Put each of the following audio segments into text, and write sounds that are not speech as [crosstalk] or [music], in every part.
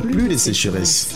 plus de sécheresse.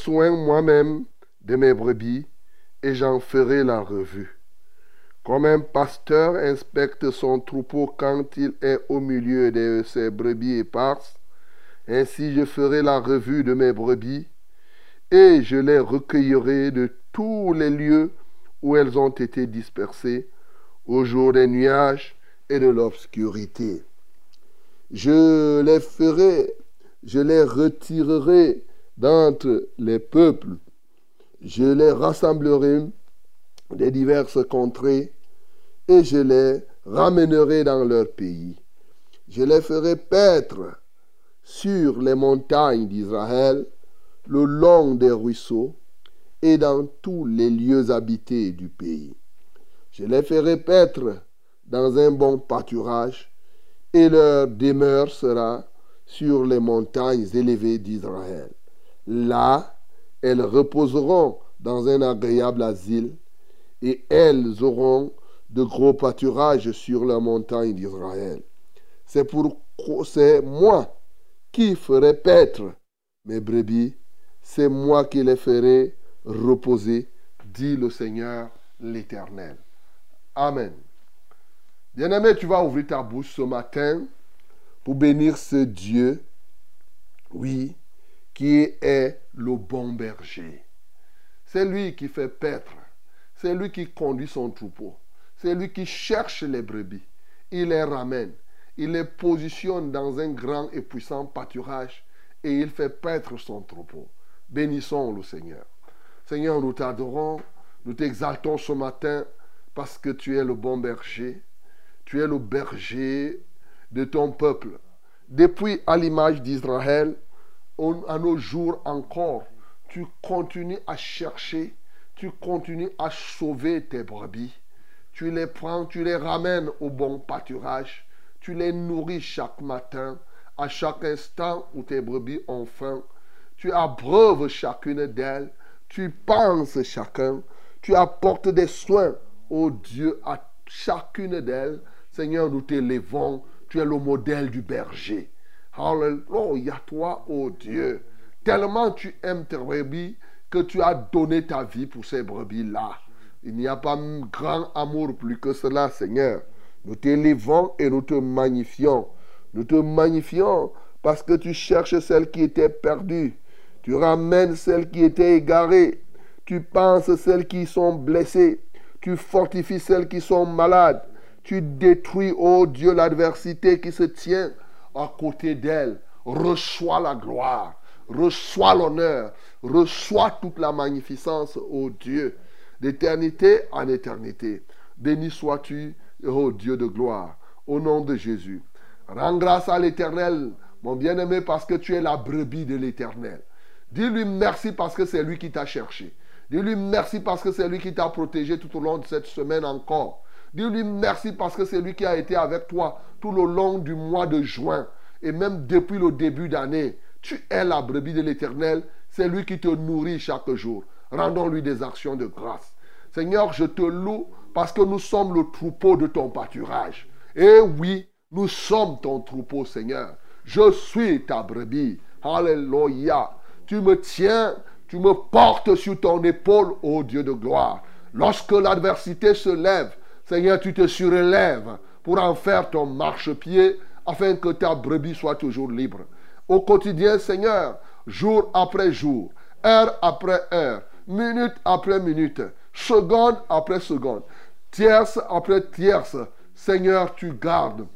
Soin moi-même de mes brebis, et j'en ferai la revue. Comme un pasteur inspecte son troupeau quand il est au milieu de ses brebis éparses, ainsi je ferai la revue de mes brebis, et je les recueillerai de tous les lieux où elles ont été dispersées, au jour des nuages et de l'obscurité. Je les ferai, je les retirerai d'entre les peuples, je les rassemblerai des diverses contrées, et je les ramènerai dans leur pays. Je les ferai paître sur les montagnes d'Israël, le long des ruisseaux, et dans tous les lieux habités du pays. Je les ferai paître dans un bon pâturage, et leur demeure sera sur les montagnes élevées d'Israël. Là, elles reposeront dans un agréable asile, et elles auront de gros pâturages sur la montagne d'Israël. C'est pour c'est moi qui ferai paître mes brebis, c'est moi qui les ferai reposer, dit le Seigneur l'Éternel. Amen. Bien-aimé, tu vas ouvrir ta bouche ce matin pour bénir ce Dieu, oui, qui est le bon berger. C'est lui qui fait paître, c'est lui qui conduit son troupeau, c'est lui qui cherche les brebis, il les ramène, il les positionne dans un grand et puissant pâturage et il fait paître son troupeau. Bénissons le Seigneur. Seigneur, nous t'adorons, nous t'exaltons ce matin parce que tu es le bon berger. Tu es le berger de ton peuple. Depuis à l'image d'Israël, à nos jours encore, tu continues à chercher, tu continues à sauver tes brebis. Tu les prends, tu les ramènes au bon pâturage, tu les nourris chaque matin, à chaque instant où tes brebis ont faim. Tu abreuves chacune d'elles, tu penses chacun, tu apportes des soins, ô Dieu, à chacune d'elles. Seigneur, nous t'élevons, tu es le modèle du berger. Alléluia, toi, ô Dieu. Tellement tu aimes tes brebis que tu as donné ta vie pour ces brebis-là. Il n'y a pas grand amour plus que cela, Seigneur. Nous t'élevons et nous te magnifions. Nous te magnifions parce que tu cherches celles qui étaient perdues. Tu ramènes celles qui étaient égarées. Tu penses celles qui sont blessées. Tu fortifies celles qui sont malades. Tu détruis, ô Dieu, l'adversité qui se tient à côté d'elles. Reçois la gloire, reçois l'honneur, reçois toute la magnificence, ô Dieu, d'éternité en éternité. Béni sois-tu, ô Dieu de gloire, au nom de Jésus. Rends grâce à l'Éternel, mon bien-aimé, parce que tu es la brebis de l'Éternel. Dis-lui merci parce que c'est lui qui t'a cherché. Dis-lui merci parce que c'est lui qui t'a protégé tout au long de cette semaine encore. Dis-lui merci parce que c'est lui qui a été avec toi tout le long du mois de juin et même depuis le début d'année. Tu es la brebis de l'Éternel. C'est lui qui te nourrit chaque jour. Rendons-lui des actions de grâce. Seigneur, je te loue parce que nous sommes le troupeau de ton pâturage. Et oui, nous sommes ton troupeau, Seigneur. Je suis ta brebis. Alléluia. Tu me tiens, tu me portes sur ton épaule, ô Dieu de gloire. Lorsque l'adversité se lève, Seigneur, tu te surélèves pour en faire ton marchepied afin que ta brebis soit toujours libre. Au quotidien, Seigneur, jour après jour, heure après heure, minute après minute, seconde après seconde, tierce après tierce, Seigneur, tu gardes,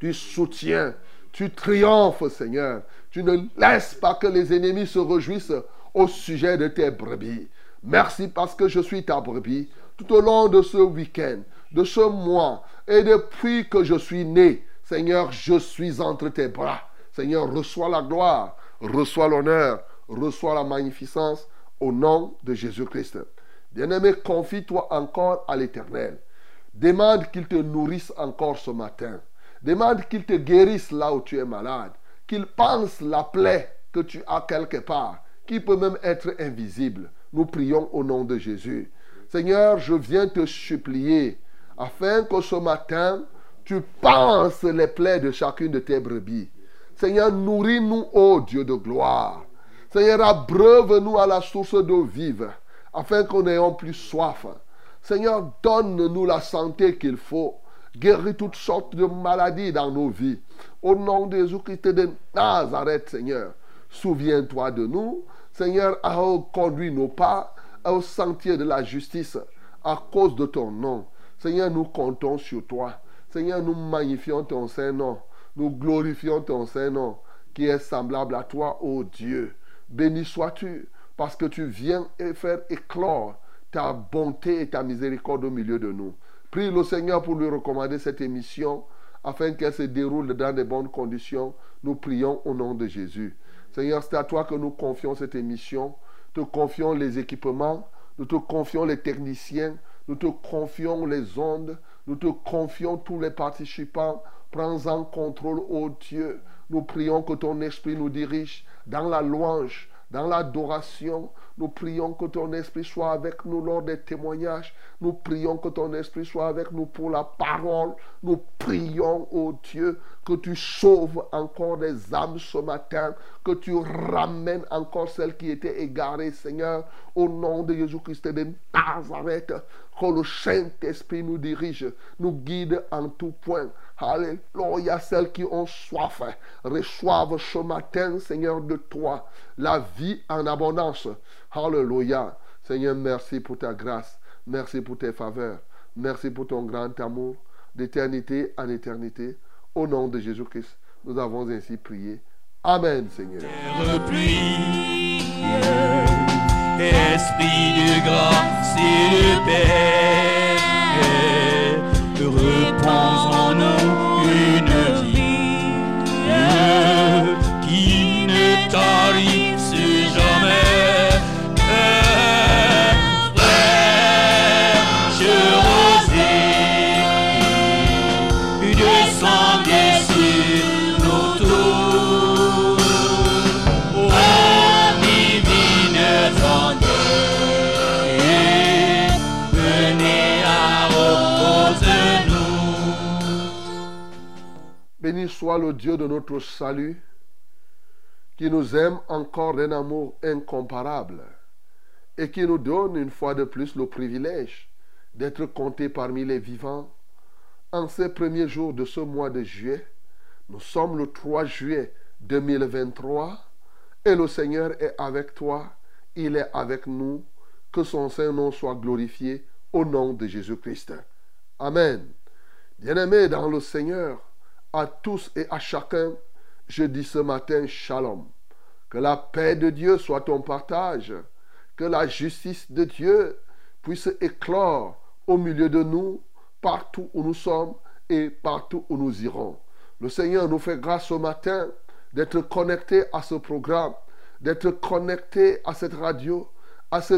tu soutiens, tu triomphes, Seigneur. Tu ne laisses pas que les ennemis se réjouissent au sujet de tes brebis. Merci parce que je suis ta brebis tout au long de ce week-end, de ce mois et depuis que je suis né. Seigneur, je suis entre tes bras. Seigneur, reçois la gloire, reçois l'honneur, reçois la magnificence au nom de Jésus-Christ. Bien-aimé, confie-toi encore à l'Éternel. Demande qu'il te nourrisse encore ce matin. Demande qu'il te guérisse là où tu es malade. Qu'il pense la plaie que tu as quelque part, qui peut même être invisible. Nous prions au nom de Jésus. Seigneur, je viens te supplier afin que ce matin, tu penses les plaies de chacune de tes brebis. Seigneur, nourris-nous, ô Dieu de gloire. Seigneur, abreuve-nous à la source d'eau vive, afin qu'on n'ayons plus soif. Seigneur, donne-nous la santé qu'il faut. Guéris toutes sortes de maladies dans nos vies. Au nom de Jésus-Christ de Nazareth, Seigneur, souviens-toi de nous. Seigneur, conduis nos pas au sentier de la justice à cause de ton nom. Seigneur, nous comptons sur toi. Seigneur, nous magnifions ton Saint-Nom. Nous glorifions ton Saint-Nom qui est semblable à toi, ô Dieu. Béni sois-tu parce que tu viens faire éclore ta bonté et ta miséricorde au milieu de nous. Prie le Seigneur pour lui recommander cette émission afin qu'elle se déroule dans de bonnes conditions. Nous prions au nom de Jésus. Seigneur, c'est à toi que nous confions cette émission. Te confions les équipements, nous te confions les techniciens, nous te confions les ondes, nous te confions tous les participants. Prends en contrôle, ô Dieu. Nous prions que ton esprit nous dirige dans la louange, dans l'adoration. Nous prions que ton esprit soit avec nous lors des témoignages. Nous prions que ton esprit soit avec nous pour la parole. Nous prions, ô Dieu, que tu sauves encore des âmes ce matin, que tu ramènes encore celles qui étaient égarées, Seigneur, au nom de Jésus-Christ de Nazareth, que le Saint-Esprit nous dirige, nous guide en tout point. Alléluia, celles qui ont soif, reçoivent ce matin, Seigneur, de toi, la vie en abondance. Alléluia. Seigneur, merci pour ta grâce. Merci pour tes faveurs. Merci pour ton grand amour d'éternité en éternité. Au nom de Jésus-Christ, nous avons ainsi prié. Amen, Seigneur. Esprit de grâce et de paix, repose en nous une vie qui ne tarisse Béni soit le Dieu de notre salut, qui nous aime encore d'un amour incomparable et qui nous donne une fois de plus le privilège d'être comptés parmi les vivants. En ces premiers jours de ce mois de juillet, nous sommes le 3 juillet 2023 et le Seigneur est avec toi, il est avec nous. Que son Saint-Nom soit glorifié au nom de Jésus-Christ. Amen. Bien-aimés dans le Seigneur, à tous et à chacun, je dis ce matin shalom. Que la paix de Dieu soit ton partage. Que la justice de Dieu puisse éclore au milieu de nous, partout où nous sommes et partout où nous irons. Le Seigneur nous fait grâce ce matin d'être connectés à ce programme, d'être connectés à cette radio, à ce,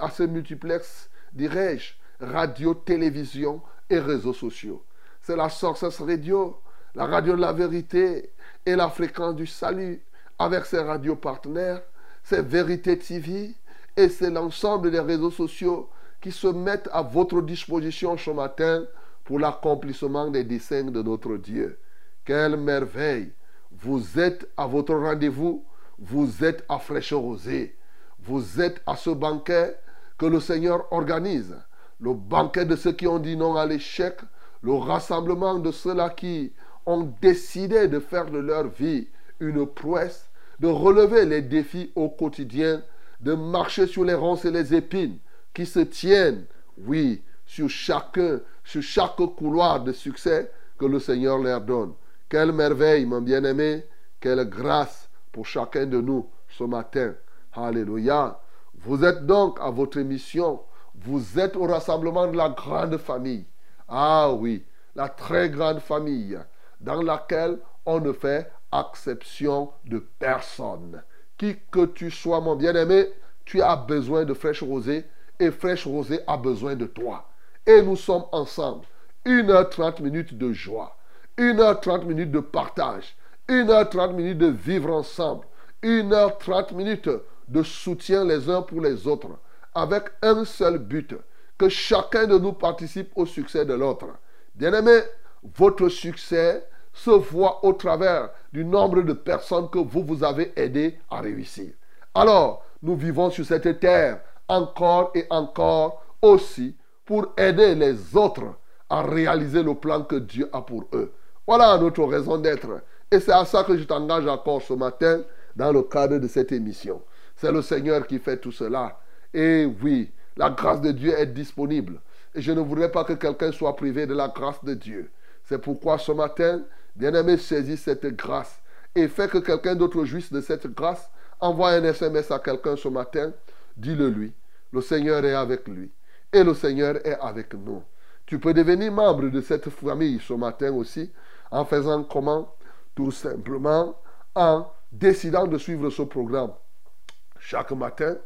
à ce multiplex, dirais-je, radio, télévision et réseaux sociaux. C'est la Sources Radio, la radio de la vérité et la fréquence du salut avec ses radios partenaires, c'est Vérité TV et c'est l'ensemble des réseaux sociaux qui se mettent à votre disposition ce matin pour l'accomplissement des desseins de notre Dieu. Quelle merveille Vous êtes à votre rendez-vous, vous êtes à fraîche rosée, vous êtes à ce banquet que le Seigneur organise, le banquet de ceux qui ont dit non à l'échec, le rassemblement de ceux-là qui ont décidé de faire de leur vie une prouesse, de relever les défis au quotidien, de marcher sur les ronces et les épines qui se tiennent, oui, sur chacun, sur chaque couloir de succès que le Seigneur leur donne. Quelle merveille, mon bien-aimé, quelle grâce pour chacun de nous ce matin. Alléluia. Vous êtes donc à votre mission. Vous êtes au rassemblement de la grande famille. Ah oui, la très grande famille dans laquelle on ne fait exception de personne. Qui que tu sois, mon bien-aimé, tu as besoin de fraîche rosée et fraîche rosée a besoin de toi. Et nous sommes ensemble. 1h30 minutes de joie. 1h30 minutes de partage. 1h30 minutes de vivre ensemble. 1h30 minutes de soutien les uns pour les autres. Avec un seul but. Que chacun de nous participe au succès de l'autre. Bien-aimé, votre succès se voit au travers du nombre de personnes que vous vous avez aidé à réussir. Alors, nous vivons sur cette terre encore et encore aussi pour aider les autres à réaliser le plan que Dieu a pour eux. Voilà notre raison d'être. Et c'est à ça que je t'engage encore ce matin dans le cadre de cette émission. C'est le Seigneur qui fait tout cela. Et oui, la grâce de Dieu est disponible. Et je ne voudrais pas que quelqu'un soit privé de la grâce de Dieu. C'est pourquoi ce matin, bien-aimé, saisis cette grâce et fais que quelqu'un d'autre jouisse de cette grâce. Envoie un SMS à quelqu'un ce matin. Dis-le lui. Le Seigneur est avec lui. Et le Seigneur est avec nous. Tu peux devenir membre de cette famille ce matin aussi en faisant comment? Tout simplement en décidant de suivre ce programme chaque matin,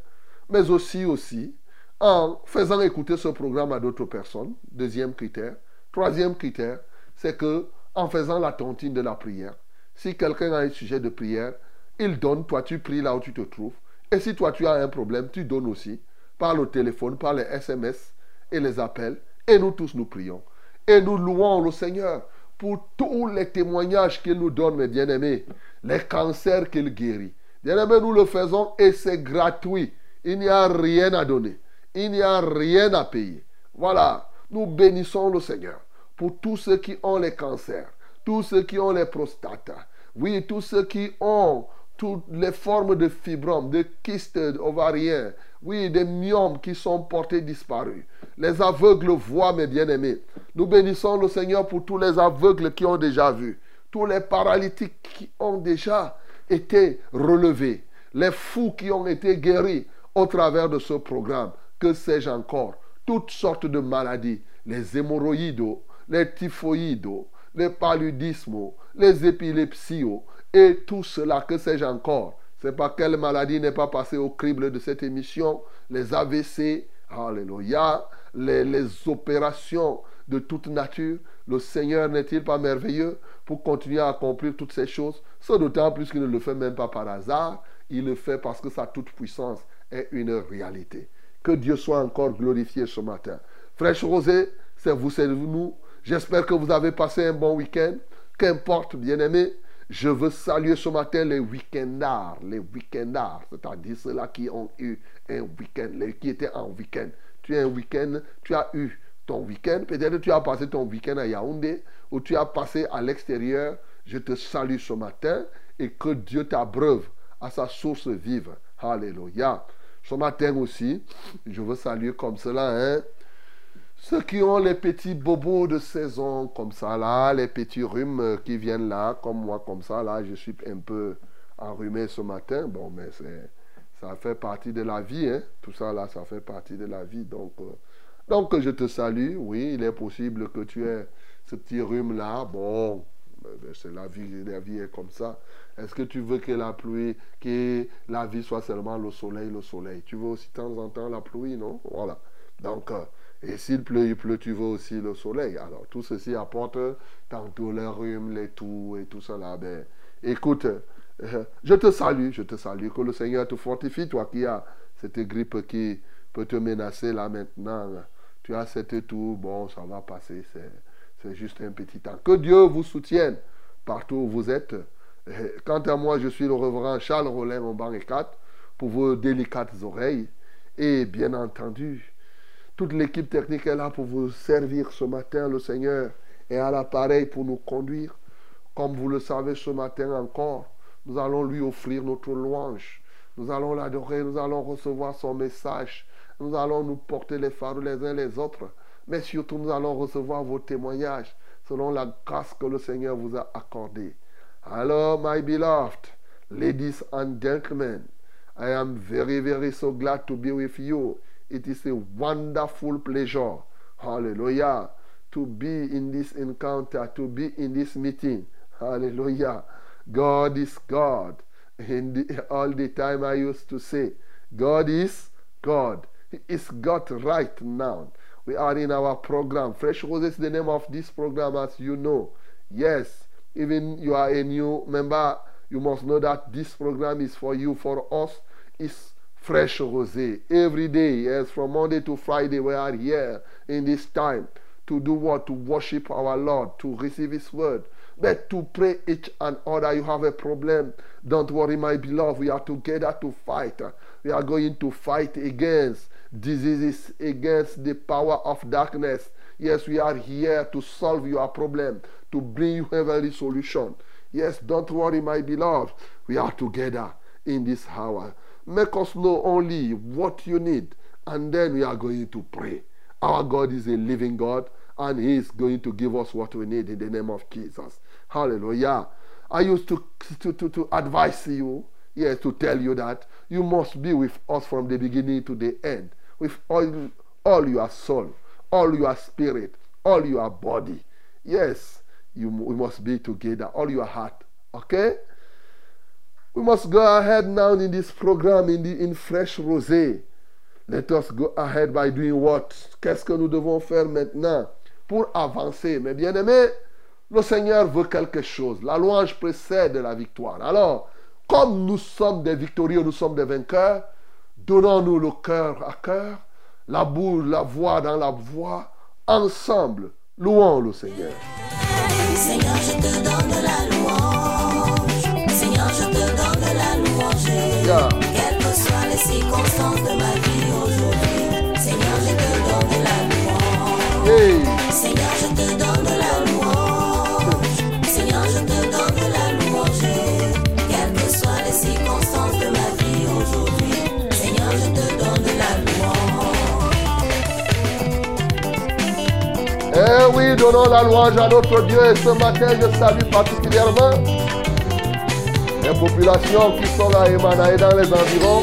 mais aussi aussi en faisant écouter ce programme à d'autres personnes. Deuxième critère. Troisième critère, c'est que en faisant la tontine de la prière, si quelqu'un a un sujet de prière, il donne, toi tu pries là où tu te trouves. Et si toi tu as un problème, tu donnes aussi par le téléphone, par les SMS et les appels. Et nous tous nous prions. Et nous louons le Seigneur pour tous les témoignages qu'il nous donne, mes bien-aimés, les cancers qu'il guérit. Bien-aimés, nous le faisons et c'est gratuit. Il n'y a rien à donner. Il n'y a rien à payer. Voilà, nous bénissons le Seigneur pour tous ceux qui ont les cancers, tous ceux qui ont les prostates, oui, tous ceux qui ont toutes les formes de fibromes, de kystes ovariens, oui, des myomes qui sont portés disparus. Les aveugles voient, mes bien-aimés. Nous bénissons le Seigneur pour tous les aveugles qui ont déjà vu, tous les paralytiques qui ont déjà été relevés, les fous qui ont été guéris au travers de ce programme. Que sais-je encore? Toutes sortes de maladies, les hémorroïdes, les typhoïdes, les paludismes, les épilepsies et tout cela, que sais-je encore C'est pas quelle maladie n'est pas passée au crible de cette émission, les AVC, alléluia, les, les opérations de toute nature. Le Seigneur n'est-il pas merveilleux pour continuer à accomplir toutes ces choses? Ce d'autant plus qu'il ne le fait même pas par hasard, il le fait parce que sa toute-puissance est une réalité. Que Dieu soit encore glorifié ce matin. Fraîche Rosée, c'est vous, c'est nous. J'espère que vous avez passé un bon week-end. Qu'importe, bien-aimés, je veux saluer ce matin les week-endards, les week-endards, c'est-à-dire ceux-là qui ont eu un week-end, qui étaient en week-end. Tu as un week-end, tu as eu ton week-end, peut-être tu as passé ton week-end à Yaoundé ou tu as passé à l'extérieur. Je te salue ce matin et que Dieu t'abreuve à sa source vive. Alléluia. Ce matin aussi, je veux saluer comme cela hein, Ceux qui ont les petits bobos de saison comme ça là, les petits rhumes euh, qui viennent là, comme moi comme ça là, je suis un peu enrhumé ce matin. Bon, mais ça fait partie de la vie, hein. Tout ça là, ça fait partie de la vie. Donc, euh, donc je te salue. Oui, il est possible que tu aies ce petit rhume là. Bon, c'est la vie, la vie est comme ça. Est-ce que tu veux que la pluie, que la vie soit seulement le soleil, le soleil? Tu veux aussi de temps en temps la pluie, non? Voilà. Donc, euh, et s'il pleut, il pleut, tu veux aussi le soleil. Alors, tout ceci apporte tantôt les rhumes, les toux et tout cela. Ben, écoute, euh, je te salue, je te salue. Que le Seigneur te fortifie, toi qui as cette grippe qui peut te menacer là maintenant. Tu as cette toux, bon, ça va passer, c'est juste un petit temps. Que Dieu vous soutienne partout où vous êtes. Quant à moi, je suis le reverend Charles Rollin, mon banc 4, pour vos délicates oreilles. Et bien entendu, toute l'équipe technique est là pour vous servir ce matin. Le Seigneur est à l'appareil pour nous conduire. Comme vous le savez ce matin encore, nous allons lui offrir notre louange. Nous allons l'adorer, nous allons recevoir son message. Nous allons nous porter les fardeaux les uns les autres. Mais surtout, nous allons recevoir vos témoignages selon la grâce que le Seigneur vous a accordée. Alors, my beloved, ladies and gentlemen, I am very, very so glad to be with you. It is a wonderful pleasure. Hallelujah. To be in this encounter, to be in this meeting. Hallelujah. God is God. And the- all the time I used to say, God is God. He is God right now. We are in our program. Fresh Rose is the name of this program, as you know. Yes, even you are a new member, you must know that this program is for you. For us, it's Fresh Rosé. Every day, yes, from Monday to Friday, we are here in this time to do what? To worship our Lord, to receive His word, but to pray each and other. You have a problem. Don't worry, my beloved. We are together to fight. We are going to fight against diseases, against the power of darkness. Yes, we are here to solve your problem, to bring you heavenly solution. Yes, don't worry, my beloved. We are together in this hour. Make us know only what you need, and then we are going to pray. Our God is a living God, and He is going to give us what we need in the name of Jesus. Hallelujah. I used to, to, to, to advise you, yes, to tell you that you must be with us from the beginning to the end, with all, all your soul, all your spirit, all your body. Yes, you, we must be together, all your heart. Okay? We must go ahead now in this program in, the, in Fresh Rosé. Let us go ahead by doing what? Qu'est-ce que nous devons faire maintenant pour avancer? Mes bien-aimés, le Seigneur veut quelque chose. La louange précède la victoire. Alors, comme nous sommes des victorieux, nous sommes des vainqueurs, donnons-nous le cœur à cœur, la bouche, la voix dans la voix, ensemble, louons le Seigneur. Seigneur, je te donne la Quelles que soient les circonstances de ma vie aujourd'hui. Seigneur, je te donne la louange. Hey, Seigneur, je te donne la louange. Seigneur, je te donne la louange. Quelles que soient les circonstances de ma vie aujourd'hui. Seigneur, je te donne la louange. Eh oui, donnons la louange à notre Dieu. Et ce matin, je salue particulièrement les populations qui sont là, Emana, et dans les environs.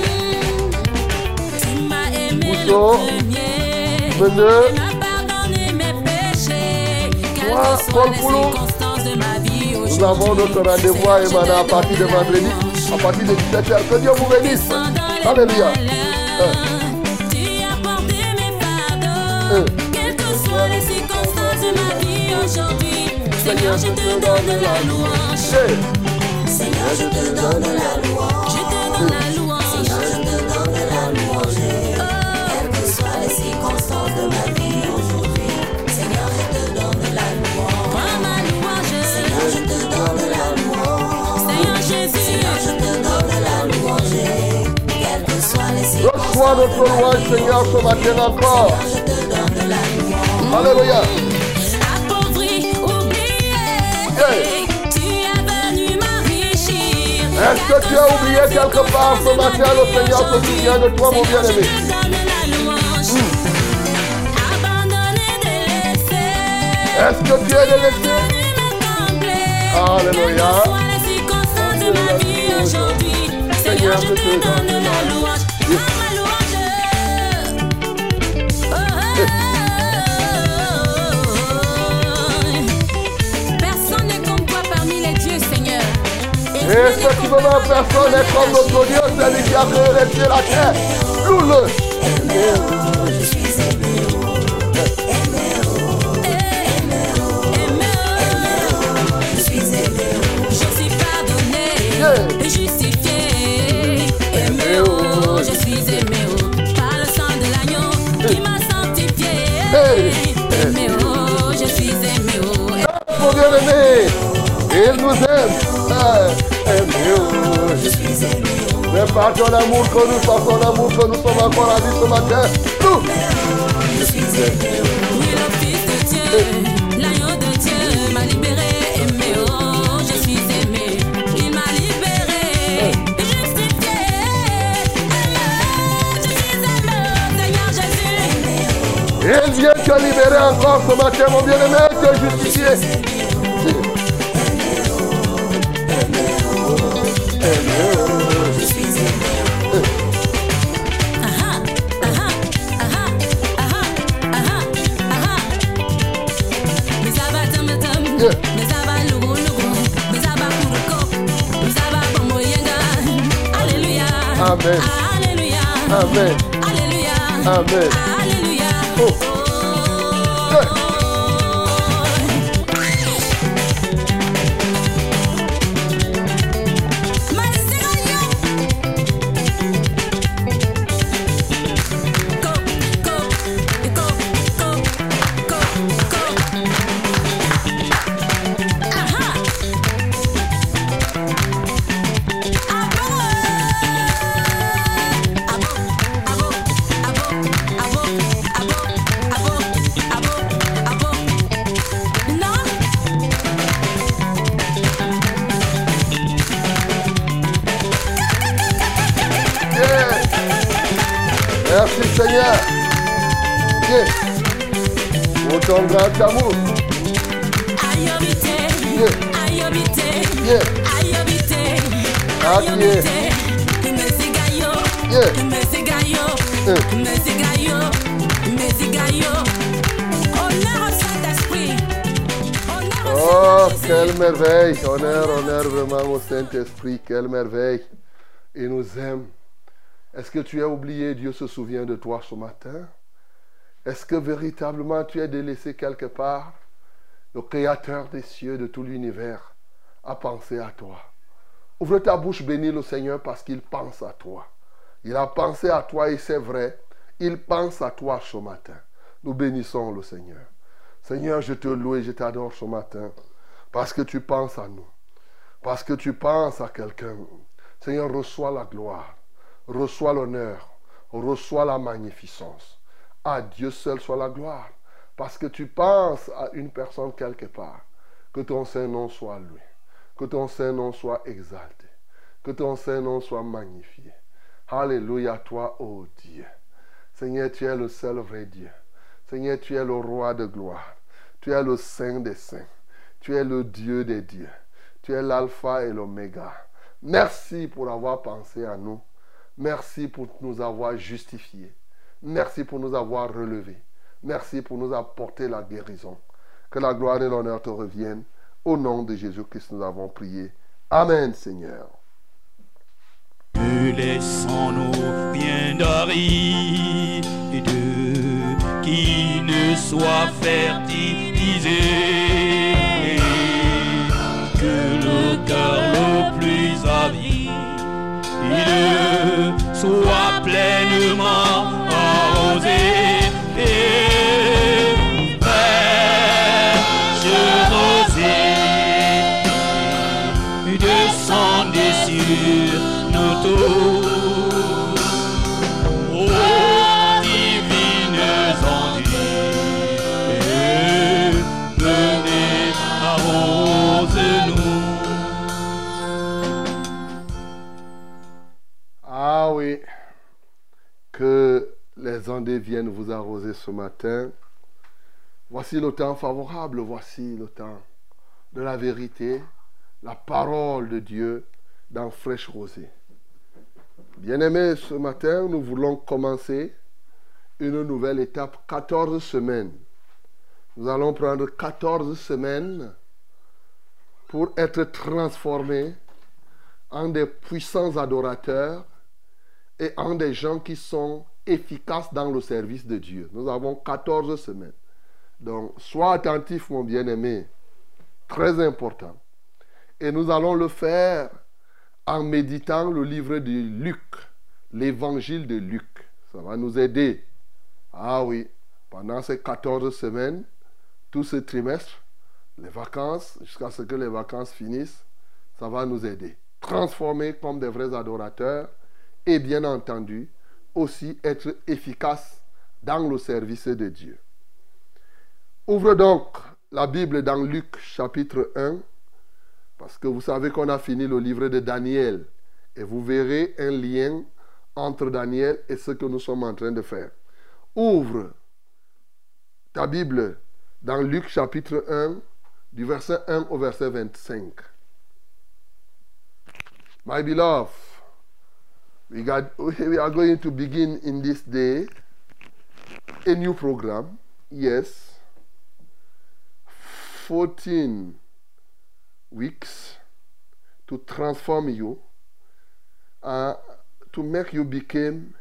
Tu m'as aimé Mousseau, le premier. Tu m'as pardonné mes péchés. Quelles que soient les circonstances de ma vie aujourd'hui. nous avons notre rendez-vous à Emana à partir de vendredi, à partir de 17h. Que Dieu vous bénisse. Alléluia. Tu as porté mes. Euh. Quelles que soient les circonstances de ma vie aujourd'hui. Seigneur, je te donne la louange. Je te donne la louange. Je te donne la louange. Seigneur, je te donne la louange. Quelles que soient les circonstances de ma vie aujourd'hui. Seigneur, je te donne la louange. Prends ma louange. Seigneur, je te donne la louange. Seigneur Jésus. Seigneur, je te donne la louange. Quelles que soient les circonstances reçois notre louange, Seigneur, ce matin encore. Seigneur, je te donne la louange. Alléluia. Est-ce que tu as oublié quelque part ce matin, le Seigneur se souvient de toi, mon bien-aimé? Abandonné Est-ce que tu es délaissé Alléluia. Quelles que soient les circonstances de ma vie aujourd'hui, Seigneur, je te Et Et effectivement, personne n'est comme notre Dieu, celui qui a créé les cieux et la terre. Loue-le. Je suis Yeah. justifié. Aimé, oh, je suis aimé oh, par le sang de l'agneau qui m'a sanctifié. Aimé, oh, je suis aimé. oh. Mon bien-aimé, il nous aime. Aimé, oh. C'est par ton amour nous, par ton amour nous sommes encore en vie ce matin. Loue. Oui, le Fils de Dieu, l'agneau de Dieu m'a libéré. Aimé, oh, je suis aimé. Il m'a libéré, justifié. Aimé, je suis aimé. Seigneur Jésus. Il vient te libérer encore ce matin, mon bien-aimé, te justifier. Amen. Alléluia. Amen. Alléluia. Amen. Alléluia. Oh. Oh, quelle merveille. Honneur, honneur vraiment au Saint-Esprit. Quelle merveille. Il nous aime. Est-ce que tu as oublié, Dieu se souvient de toi ce matin? Est-ce que véritablement tu es délaissé quelque part? Le Créateur des cieux, de tout l'univers, a pensé à toi. Ouvre ta bouche, bénis le Seigneur parce qu'il pense à toi. Il a pensé à toi et c'est vrai, il pense à toi ce matin. Nous bénissons le Seigneur. Seigneur, je te loue et je t'adore ce matin parce que tu penses à nous, parce que tu penses à quelqu'un. Seigneur, reçois la gloire, reçois l'honneur, reçois la magnificence. Dieu seul soit la gloire, parce que tu penses à une personne quelque part. Que ton Saint-Nom soit loué, que ton Saint-Nom soit exalté, que ton Saint-Nom soit magnifié. Alléluia, toi, ô Dieu. Seigneur, tu es le seul vrai Dieu. Seigneur, tu es le roi de gloire. Tu es le Saint des saints. Tu es le Dieu des dieux. Tu es l'alpha et l'oméga. Merci pour avoir pensé à nous. Merci pour nous avoir justifiés. Merci pour nous avoir relevés. Merci pour nous apporter la guérison. Que la gloire et l'honneur te reviennent. Au nom de Jésus-Christ, nous avons prié. Amen, Seigneur. Ne laissons-nous rien d'aride qui ne soit fertilisé. Que le cœur le plus avide soit pleinement les ondes viennent vous arroser ce matin. Voici le temps favorable, voici le temps de la vérité, la parole de Dieu dans Fraîche Rosée. Bien-aimés, ce matin, nous voulons commencer une nouvelle étape, 14 semaines. Nous allons prendre 14 semaines pour être transformés en des puissants adorateurs et en des gens qui sont efficaces dans le service de Dieu. Nous avons 14 semaines. Donc, sois attentif, mon bien-aimé. Très important. Et nous allons le faire en méditant le livre de Luc, l'évangile de Luc. Ça va nous aider. Ah oui, pendant ces 14 semaines, tout ce trimestre, les vacances, jusqu'à ce que les vacances finissent, ça va nous aider. Transformer comme des vrais adorateurs et bien entendu aussi être efficaces dans le service de Dieu. Ouvre donc la Bible dans Luc chapitre 1, parce que vous savez qu'on a fini le livre de Daniel, et vous verrez un lien entre Daniel et ce que nous sommes en train de faire. Ouvre ta Bible dans Luc chapitre 1, du verset 1 au verset 25. My beloved, we, got, we are going to begin in this day a new program. Yes. 14 weeks to transform you, uh, to make you become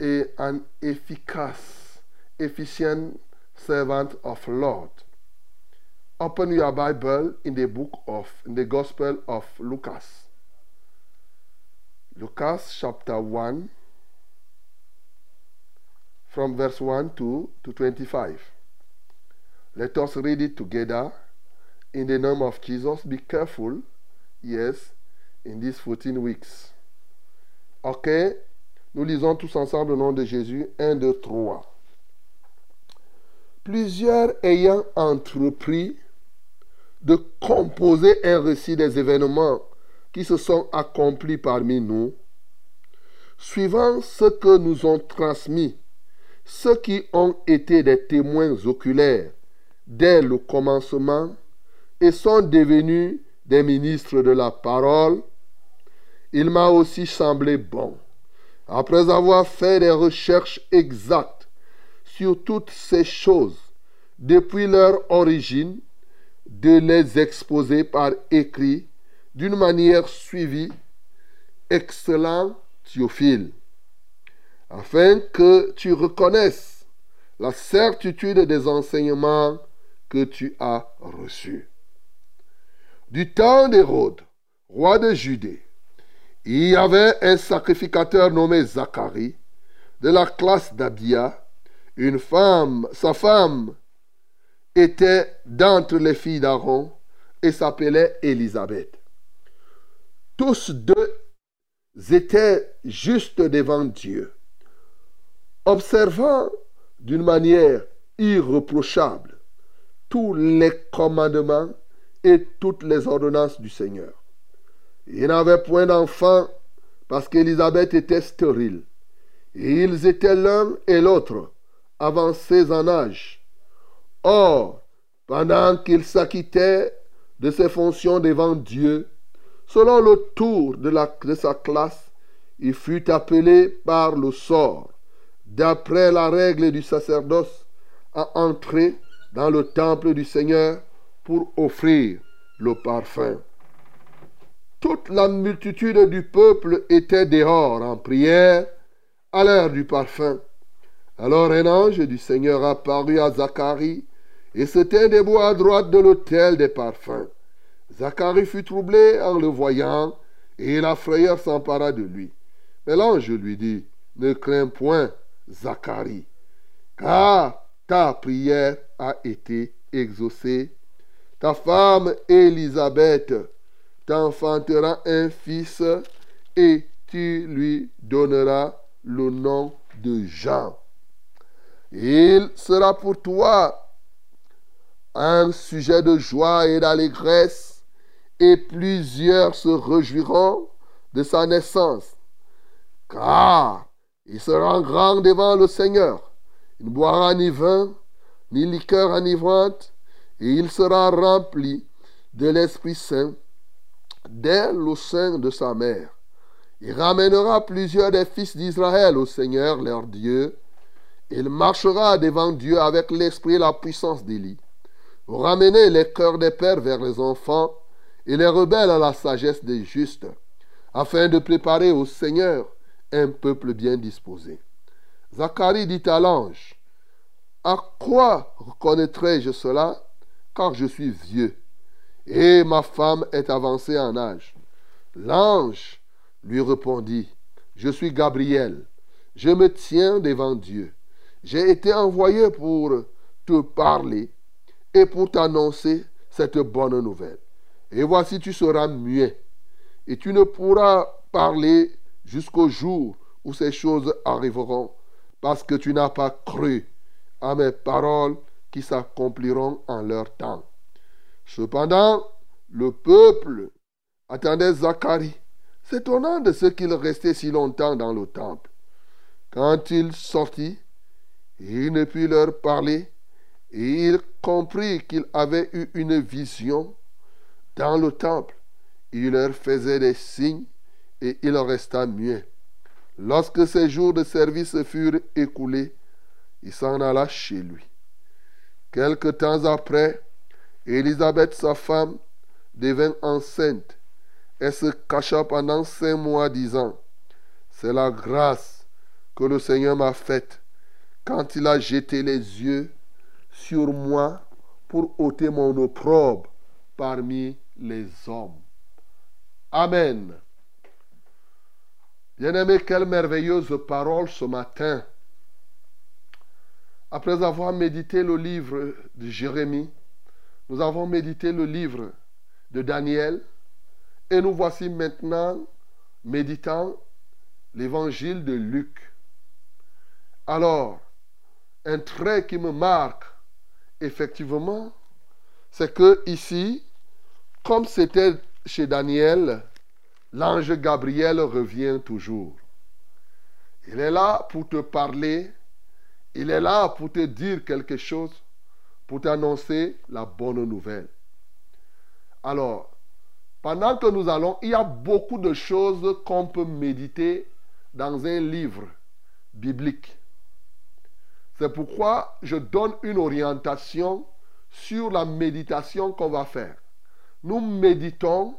a, an efficacious, efficient servant of Lord. Open your Bible in the book of, in the Gospel of Lucas. Lucas chapter 1, from verse 1 to, to 25. Let us read it together in the name of Jesus. Be careful, yes, in these 14 weeks. Ok, nous lisons tous ensemble au nom de Jésus. 1, 2, 3. Plusieurs ayant entrepris de composer un récit des événements qui se sont accomplis parmi nous, suivant ce que nous ont transmis ceux qui ont été des témoins oculaires dès le commencement et sont devenus des ministres de la parole, il m'a aussi semblé bon, après avoir fait des recherches exactes sur toutes ces choses depuis leur origine, de les exposer par écrit d'une manière suivie, excellent Théophile, afin que tu reconnaisses la certitude des enseignements que tu as reçus. Du temps d'Hérode, roi de Judée, il y avait un sacrificateur nommé Zacharie, de la classe d'Abia, une femme, sa femme était d'entre les filles d'Aaron et s'appelait Élisabeth. Tous deux étaient justes devant Dieu, observant d'une manière irréprochable tous les commandements et toutes les ordonnances du Seigneur. Ils n'avaient point d'enfant parce qu'Élisabeth était stérile. Et ils étaient l'un et l'autre avancés en âge. Or, pendant qu'il s'acquittait de ses fonctions devant Dieu, selon le tour de, sa classe, il fut appelé par le sort, d'après la règle du sacerdoce, à entrer dans le temple du Seigneur pour offrir le parfum. Toute la multitude du peuple était dehors en prière à l'heure du parfum. Alors un ange du Seigneur apparut à Zacharie et se tint debout à droite de l'autel des parfums. Zacharie fut troublé en le voyant et la frayeur s'empara de lui. Mais l'ange lui dit, ne crains point, Zacharie, car ta prière a été exaucée. Ta femme Élisabeth t'enfantera un fils et tu lui donneras le nom de Jean. Il sera pour toi un sujet de joie et d'allégresse, et plusieurs se réjouiront de sa naissance, car il sera grand devant le Seigneur. Il ne boira ni vin, ni liqueur enivrante, et il sera rempli de l'Esprit Saint dès le sein de sa mère. Il ramènera plusieurs des fils d'Israël au Seigneur leur Dieu. Il marchera devant Dieu avec l'esprit et la puissance d'Élie. Pour ramener les cœurs des pères vers les enfants et les rebelles à la sagesse des justes, afin de préparer au Seigneur un peuple bien disposé. Zacharie dit à l'ange, À quoi reconnaîtrai-je cela Car je suis vieux, et ma femme est avancée en âge. L'ange lui répondit, Je suis Gabriel, je me tiens devant Dieu. J'ai été envoyé pour te parler et pour t'annoncer cette bonne nouvelle. Et voici, tu seras muet, et tu ne pourras parler jusqu'au jour où ces choses arriveront, parce que tu n'as pas cru à mes paroles qui s'accompliront en leur temps. Cependant, le peuple attendait Zacharie, s'étonnant de ce qu'il restait si longtemps dans le temple. Quand il sortit, il ne put leur parler, et il comprit qu'il avait eu une vision dans le temple. Il leur faisait des signes, et il resta muet. Lorsque ses jours de service furent écoulés, il s'en alla chez lui. Quelque temps après, Élisabeth, sa femme, devint enceinte et se cacha pendant cinq mois, disant, C'est la grâce que le Seigneur m'a faite quand il a jeté les yeux sur moi pour ôter mon opprobre parmi les hommes. Amen. Bien-aimé, quelle merveilleuse parole ce matin. Après avoir médité le livre de Jérémie, nous avons médité le livre de Daniel et nous voici maintenant méditant l'évangile de Luc. Alors, un trait qui me marque effectivement, c'est que ici, comme c'était chez Daniel, l'ange Gabriel revient toujours. Il est là pour te parler, il est là pour te dire quelque chose, pour t'annoncer la bonne nouvelle. Alors, pendant que nous allons, il y a beaucoup de choses qu'on peut méditer dans un livre biblique. C'est pourquoi je donne une orientation sur la méditation qu'on va faire. Nous méditons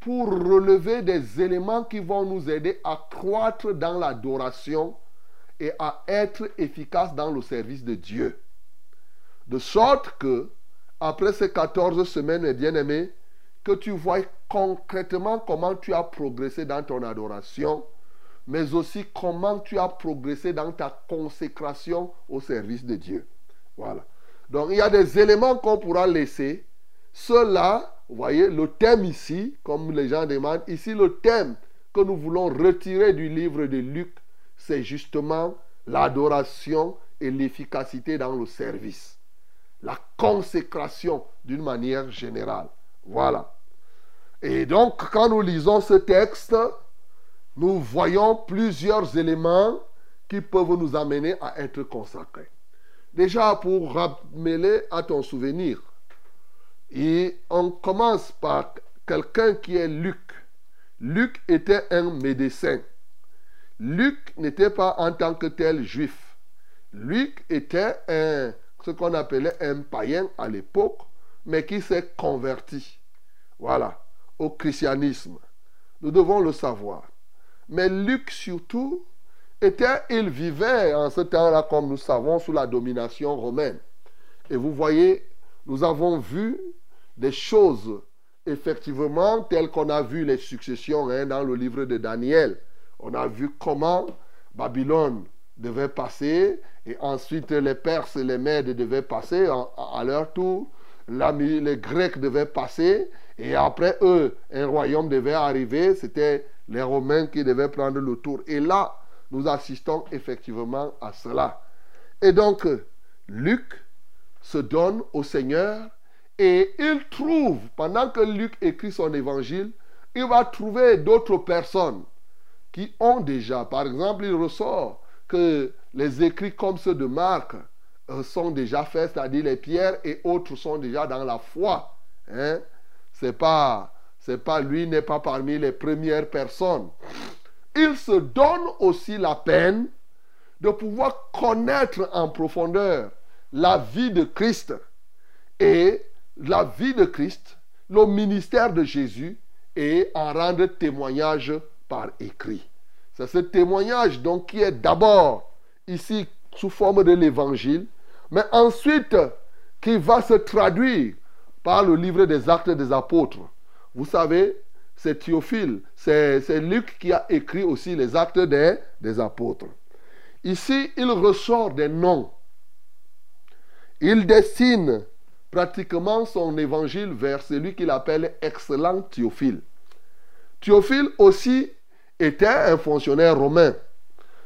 pour relever des éléments qui vont nous aider à croître dans l'adoration et à être efficaces dans le service de Dieu. De sorte que, après ces 14 semaines, mes bien-aimés, que tu vois concrètement comment tu as progressé dans ton adoration, mais aussi comment tu as progressé dans ta consécration au service de Dieu. Voilà. Donc il y a des éléments qu'on pourra laisser. Cela, vous voyez, le thème ici, comme les gens demandent, ici le thème que nous voulons retirer du livre de Luc, c'est justement l'adoration et l'efficacité dans le service. La consécration d'une manière générale. Voilà. Et donc, quand nous lisons ce texte, nous voyons plusieurs éléments qui peuvent nous amener à être consacrés. Déjà, pour ramener à ton souvenir, et on commence par quelqu'un qui est Luc. Luc était un médecin. Luc n'était pas en tant que tel juif. Luc était un, ce qu'on appelait un païen à l'époque, mais qui s'est converti. Voilà, au christianisme. Nous devons le savoir. Mais Luc surtout, était, il vivait en ce temps-là, comme nous savons, sous la domination romaine. Et vous voyez, nous avons vu des choses, effectivement, telles qu'on a vu les successions hein, dans le livre de Daniel. On a vu comment Babylone devait passer, et ensuite les Perses et les Mèdes devaient passer à leur tour, les Grecs devaient passer, et après eux, un royaume devait arriver, c'était les Romains qui devaient prendre le tour. Et là, nous assistons effectivement à cela. Et donc, Luc se donne au Seigneur et il trouve, pendant que Luc écrit son évangile, il va trouver d'autres personnes qui ont déjà, par exemple, il ressort que les écrits comme ceux de Marc euh, sont déjà faits, c'est-à-dire les pierres et autres sont déjà dans la foi. Hein? C'est pas, c'est pas lui n'est pas parmi les premières personnes. Il se donne aussi la peine de pouvoir connaître en profondeur la vie de Christ et la vie de Christ, le ministère de Jésus et en rendre témoignage par écrit. C'est ce témoignage donc qui est d'abord ici sous forme de l'évangile, mais ensuite qui va se traduire par le livre des actes des apôtres. Vous savez, c'est Théophile, c'est Luc qui a écrit aussi les actes des, des apôtres. Ici, il ressort des noms. Il destine pratiquement son évangile vers celui qu'il appelle excellent Théophile. Théophile aussi était un fonctionnaire romain.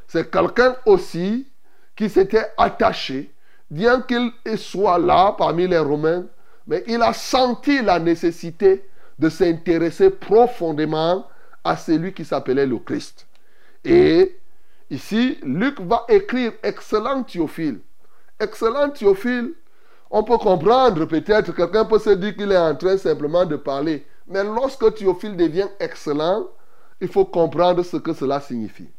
C'est quelqu'un aussi qui s'était attaché, bien qu'il soit là parmi les Romains, mais il a senti la nécessité de s'intéresser profondément à celui qui s'appelait le Christ. Et ici, Luc va écrire excellent Théophile. Excellent Théophile, on peut comprendre peut-être, quelqu'un peut se dire qu'il est en train simplement de parler. Mais lorsque Théophile devient excellent, il faut comprendre ce que cela signifie.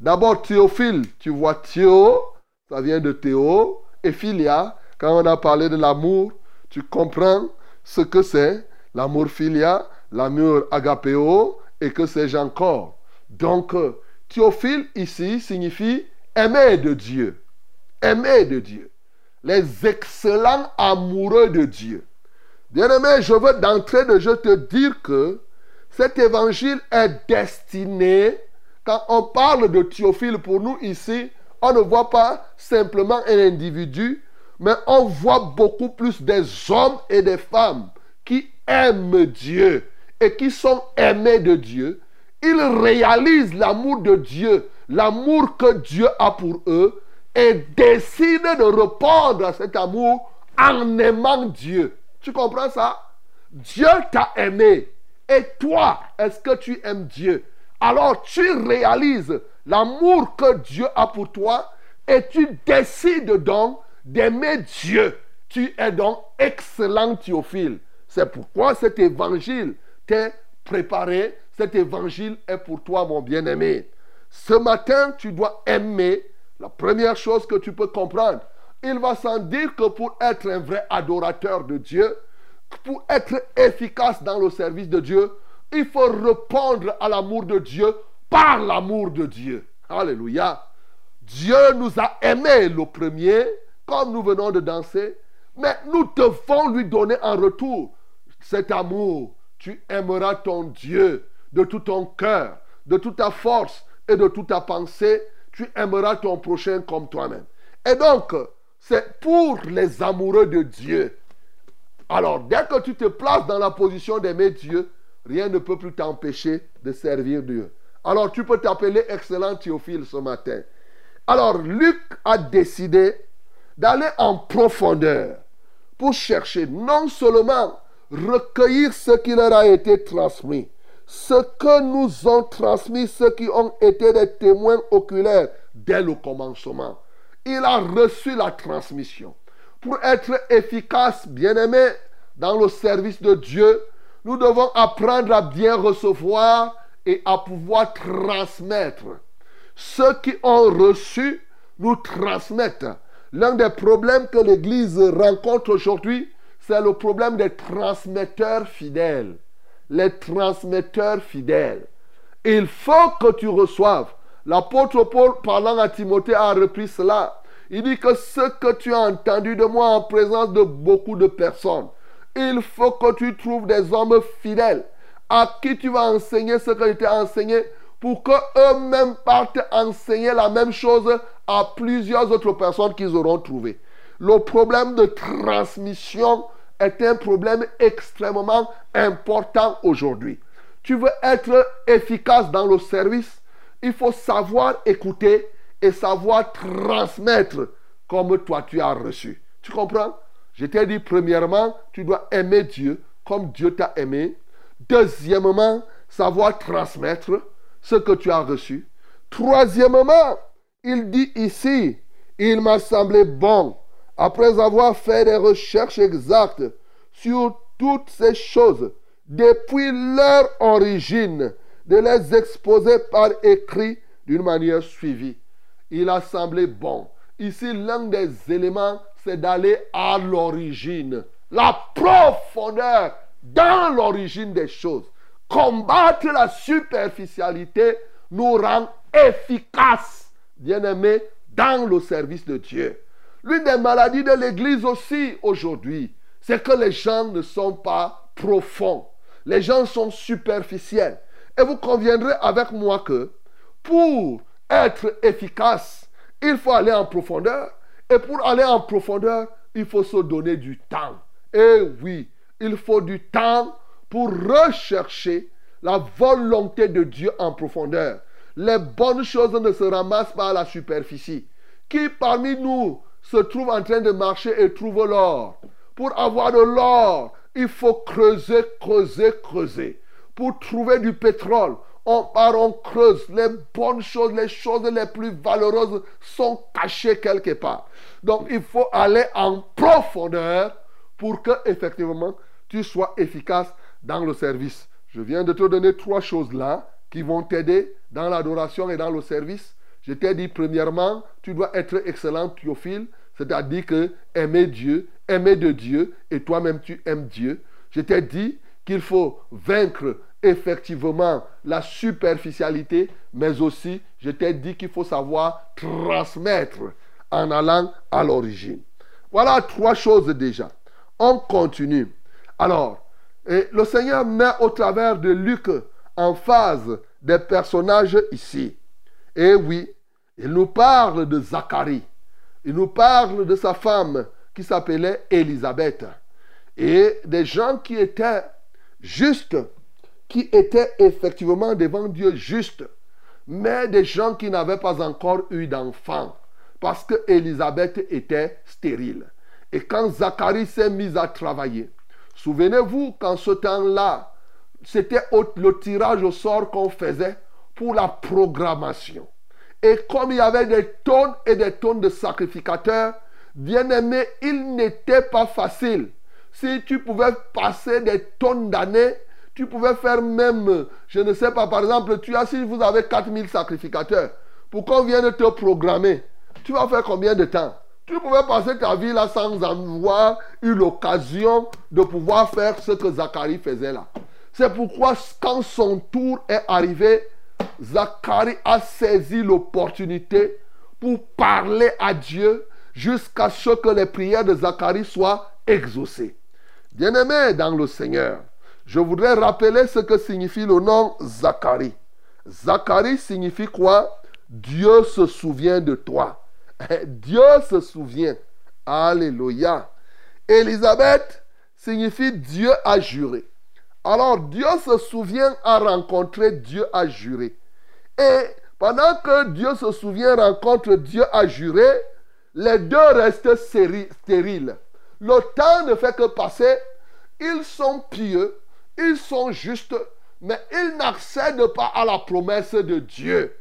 D'abord, Théophile, tu vois Théo, ça vient de Théo, et Philia, quand on a parlé de l'amour, tu comprends ce que c'est, l'amour philia, l'amour agapéo, et que c'est encore. Donc, Théophile ici signifie aimer de Dieu. Aimer de Dieu. Les excellents amoureux de Dieu. Bien-aimé, je veux d'entrée de jeu te dire que cet évangile est destiné, quand on parle de Théophile pour nous ici, on ne voit pas simplement un individu, mais on voit beaucoup plus des hommes et des femmes qui aiment Dieu et qui sont aimés de Dieu. Ils réalisent l'amour de Dieu, l'amour que Dieu a pour eux, et décident de répondre à cet amour en aimant Dieu. Tu comprends ça? Dieu t'a aimé. Et toi, est-ce que tu aimes Dieu? Alors tu réalises l'amour que Dieu a pour toi et tu décides donc d'aimer Dieu. Tu es donc excellent Théophile. C'est pourquoi cet évangile t'est préparé. Cet évangile est pour toi, mon bien-aimé. Ce matin, tu dois aimer la première chose que tu peux comprendre. Il va sans dire que pour être un vrai adorateur de Dieu, pour être efficace dans le service de Dieu, il faut répondre à l'amour de Dieu par l'amour de Dieu. Alléluia. Dieu nous a aimés le premier, comme nous venons de danser, mais nous devons lui donner en retour cet amour. Tu aimeras ton Dieu de tout ton cœur, de toute ta force et de toute ta pensée. Tu aimeras ton prochain comme toi-même. Et donc, c'est pour les amoureux de Dieu. Alors, dès que tu te places dans la position d'aimer Dieu, rien ne peut plus t'empêcher de servir Dieu. Alors, tu peux t'appeler excellent Théophile ce matin. Alors, Luc a décidé d'aller en profondeur pour chercher non seulement recueillir ce qui leur a été transmis, ce que nous ont transmis ceux qui ont été des témoins oculaires dès le commencement. Il a reçu la transmission. Pour être efficace, bien-aimé, dans le service de Dieu, nous devons apprendre à bien recevoir et à pouvoir transmettre. Ceux qui ont reçu nous transmettent. L'un des problèmes que l'Église rencontre aujourd'hui, c'est le problème des transmetteurs fidèles. Les transmetteurs fidèles. Il faut que tu reçoives. L'apôtre Paul, parlant à Timothée, a repris cela. Il dit que ce que tu as entendu de moi en présence de beaucoup de personnes, il faut que tu trouves des hommes fidèles à qui tu vas enseigner ce que je t'ai enseigné pour qu'eux-mêmes partent enseigner la même chose à plusieurs autres personnes qu'ils auront trouvées. Le problème de transmission est un problème extrêmement important aujourd'hui. Tu veux être efficace dans le service, il faut savoir écouter et savoir transmettre comme toi tu as reçu. Tu comprends? Je t'ai dit premièrement, tu dois aimer Dieu comme Dieu t'a aimé. Deuxièmement, savoir transmettre ce que tu as reçu. Troisièmement, il dit ici, il m'a semblé bon après avoir fait des recherches exactes sur toutes ces choses, depuis leur origine, de les exposer par écrit d'une manière suivie. Il a semblé bon. Ici, l'un des éléments, c'est d'aller à l'origine, la profondeur dans l'origine des choses. Combattre la superficialité nous rend efficaces, bien-aimés, dans le service de Dieu. L'une des maladies de l'Église aussi aujourd'hui, c'est que les gens ne sont pas profonds. Les gens sont superficiels. Et vous conviendrez avec moi que pour être efficace, il faut aller en profondeur. Et pour aller en profondeur, il faut se donner du temps. Et oui, il faut du temps pour rechercher la volonté de Dieu en profondeur. Les bonnes choses ne se ramassent pas à la superficie. Qui parmi nous se trouve en train de marcher et trouve l'or Pour avoir de l'or, il faut creuser, creuser, creuser. Pour trouver du pétrole, on part, on creuse. Les bonnes choses, les choses les plus valeureuses sont cachées quelque part. Donc il faut aller en profondeur pour que effectivement tu sois efficace dans le service. Je viens de te donner trois choses là qui vont t'aider dans l'adoration et dans le service. Je t'ai dit premièrement, tu dois être excellent Théophile, c'est-à-dire que aimer Dieu, aimer de Dieu et toi-même tu aimes Dieu. Je t'ai dit qu'il faut vaincre effectivement la superficialité, mais aussi je t'ai dit qu'il faut savoir transmettre en allant à l'origine. Voilà trois choses déjà. On continue. Alors, le Seigneur met au travers de Luc en phase des personnages ici. Et oui, il nous parle de Zacharie. Il nous parle de sa femme qui s'appelait Élisabeth. Et des gens qui étaient justes, qui étaient effectivement devant Dieu justes, mais des gens qui n'avaient pas encore eu d'enfant, parce que Élisabeth était stérile. Et quand Zacharie s'est mis à travailler, souvenez-vous qu'en ce temps-là, c'était le tirage au sort qu'on faisait pour la programmation. Et comme il y avait des tonnes et des tonnes de sacrificateurs, bien aimé, il n'était pas facile. Si tu pouvais passer des tonnes d'années, tu pouvais faire même, je ne sais pas, par exemple, tu as, si vous avez 4000 sacrificateurs, pour qu'on vienne te programmer, tu vas faire combien de temps? Tu pouvais passer ta vie là sans avoir eu l'occasion de pouvoir faire ce que Zacharie faisait là. C'est pourquoi quand son tour est arrivé, Zacharie a saisi l'opportunité pour parler à Dieu jusqu'à ce que les prières de Zacharie soient exaucées. Bien-aimés dans le Seigneur, je voudrais rappeler ce que signifie le nom Zacharie. Zacharie signifie quoi? Dieu se souvient de toi. [laughs] Dieu se souvient. Alléluia. Élisabeth signifie Dieu a juré. Alors Dieu se souvient à rencontrer Dieu a juré. Et pendant que Dieu se souvient rencontre Dieu a juré, les deux restent stériles. Le temps ne fait que passer. Ils sont pieux, ils sont justes, mais ils n'accèdent pas à la promesse de Dieu.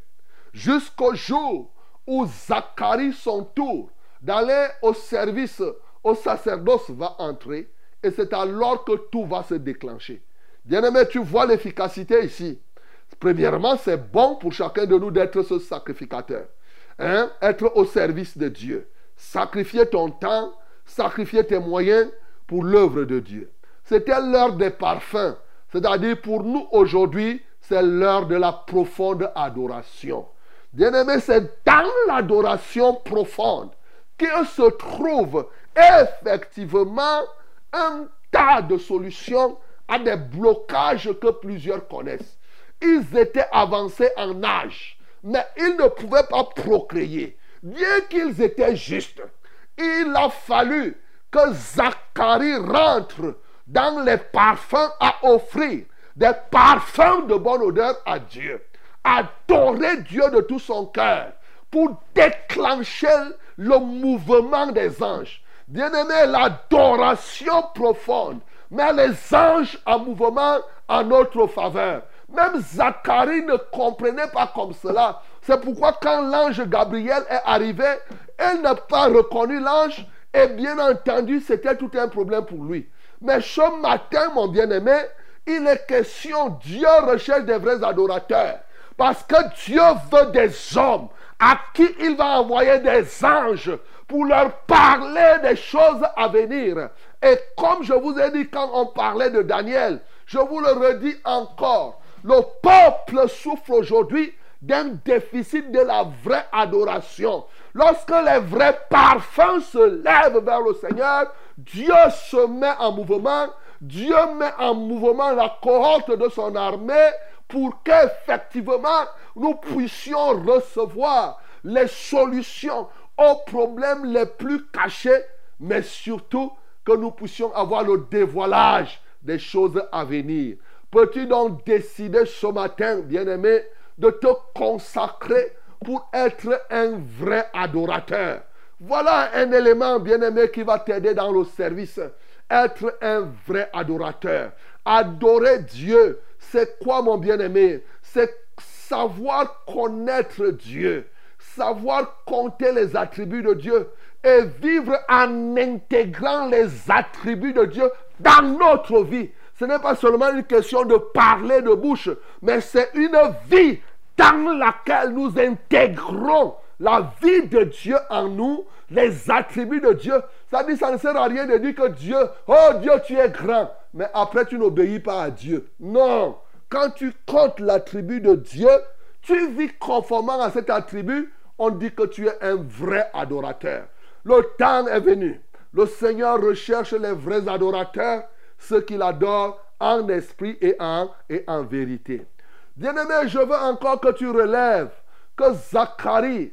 Jusqu'au jour où Zacharie, son tour d'aller au service, au sacerdoce va entrer. Et c'est alors que tout va se déclencher. Bien-aimé, tu vois l'efficacité ici. Premièrement, c'est bon pour chacun de nous d'être ce sacrificateur. Hein? Être au service de Dieu. Sacrifier ton temps, sacrifier tes moyens pour l'œuvre de Dieu. C'était l'heure des parfums. C'est-à-dire pour nous aujourd'hui, c'est l'heure de la profonde adoration. Bien-aimé, c'est dans l'adoration profonde qu'il se trouve effectivement un tas de solutions à des blocages que plusieurs connaissent. Ils étaient avancés en âge, mais ils ne pouvaient pas procréer. Bien qu'ils étaient justes, il a fallu que Zacharie rentre dans les parfums à offrir, des parfums de bonne odeur à Dieu. Adorer Dieu de tout son cœur pour déclencher le mouvement des anges. Bien-aimé, l'adoration profonde met les anges en mouvement en notre faveur. Même Zacharie ne comprenait pas comme cela. C'est pourquoi quand l'ange Gabriel est arrivé, elle n'a pas reconnu l'ange Et bien entendu, c'était tout un problème pour lui. Mais ce matin, mon bien-aimé, il est question, Dieu recherche des vrais adorateurs. Parce que Dieu veut des hommes à qui il va envoyer des anges pour leur parler des choses à venir. Et comme je vous ai dit quand on parlait de Daniel, je vous le redis encore, le peuple souffre aujourd'hui d'un déficit de la vraie adoration. Lorsque les vrais parfums se lèvent vers le Seigneur, Dieu se met en mouvement, Dieu met en mouvement la cohorte de son armée pour qu'effectivement nous puissions recevoir les solutions aux problèmes les plus cachés, mais surtout que nous puissions avoir le dévoilage des choses à venir. Peux-tu donc décider ce matin, bien-aimé, de te consacrer pour être un vrai adorateur? Voilà un élément, bien-aimé, qui va t'aider dans le service. Être un vrai adorateur. Adorer Dieu, c'est quoi, mon bien-aimé? C'est savoir connaître Dieu, savoir compter les attributs de Dieu vivre en intégrant les attributs de Dieu dans notre vie. Ce n'est pas seulement une question de parler de bouche, mais c'est une vie dans laquelle nous intégrons la vie de Dieu en nous, les attributs de Dieu. Ça dit, ça ne sert à rien de dire que Dieu, oh Dieu, tu es grand, mais après tu n'obéis pas à Dieu. Non, quand tu comptes l'attribut de Dieu, tu vis conformément à cet attribut, on dit que tu es un vrai adorateur. Le temps est venu. Le Seigneur recherche les vrais adorateurs, ceux qu'il adore en esprit et en, vérité. Bien-aimé, je veux encore que tu relèves que Zacharie,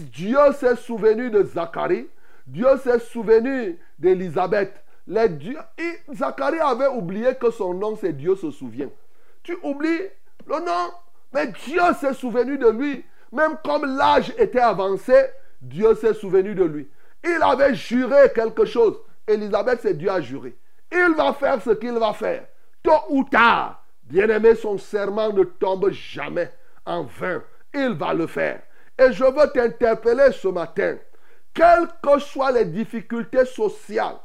Dieu s'est souvenu de Zacharie, Dieu s'est souvenu d'Élisabeth. Zacharie avait oublié que son nom, c'est Dieu se souvient. Tu oublies le nom, mais Dieu s'est souvenu de lui. Même comme l'âge était avancé, Dieu s'est souvenu de lui. Il avait juré quelque chose. Élisabeth, c'est Dieu a juré. Il va faire ce qu'il va faire. Tôt ou tard, bien-aimé, son serment ne tombe jamais en vain. Il va le faire. Et je veux t'interpeller ce matin. Quelles que soient les difficultés sociales,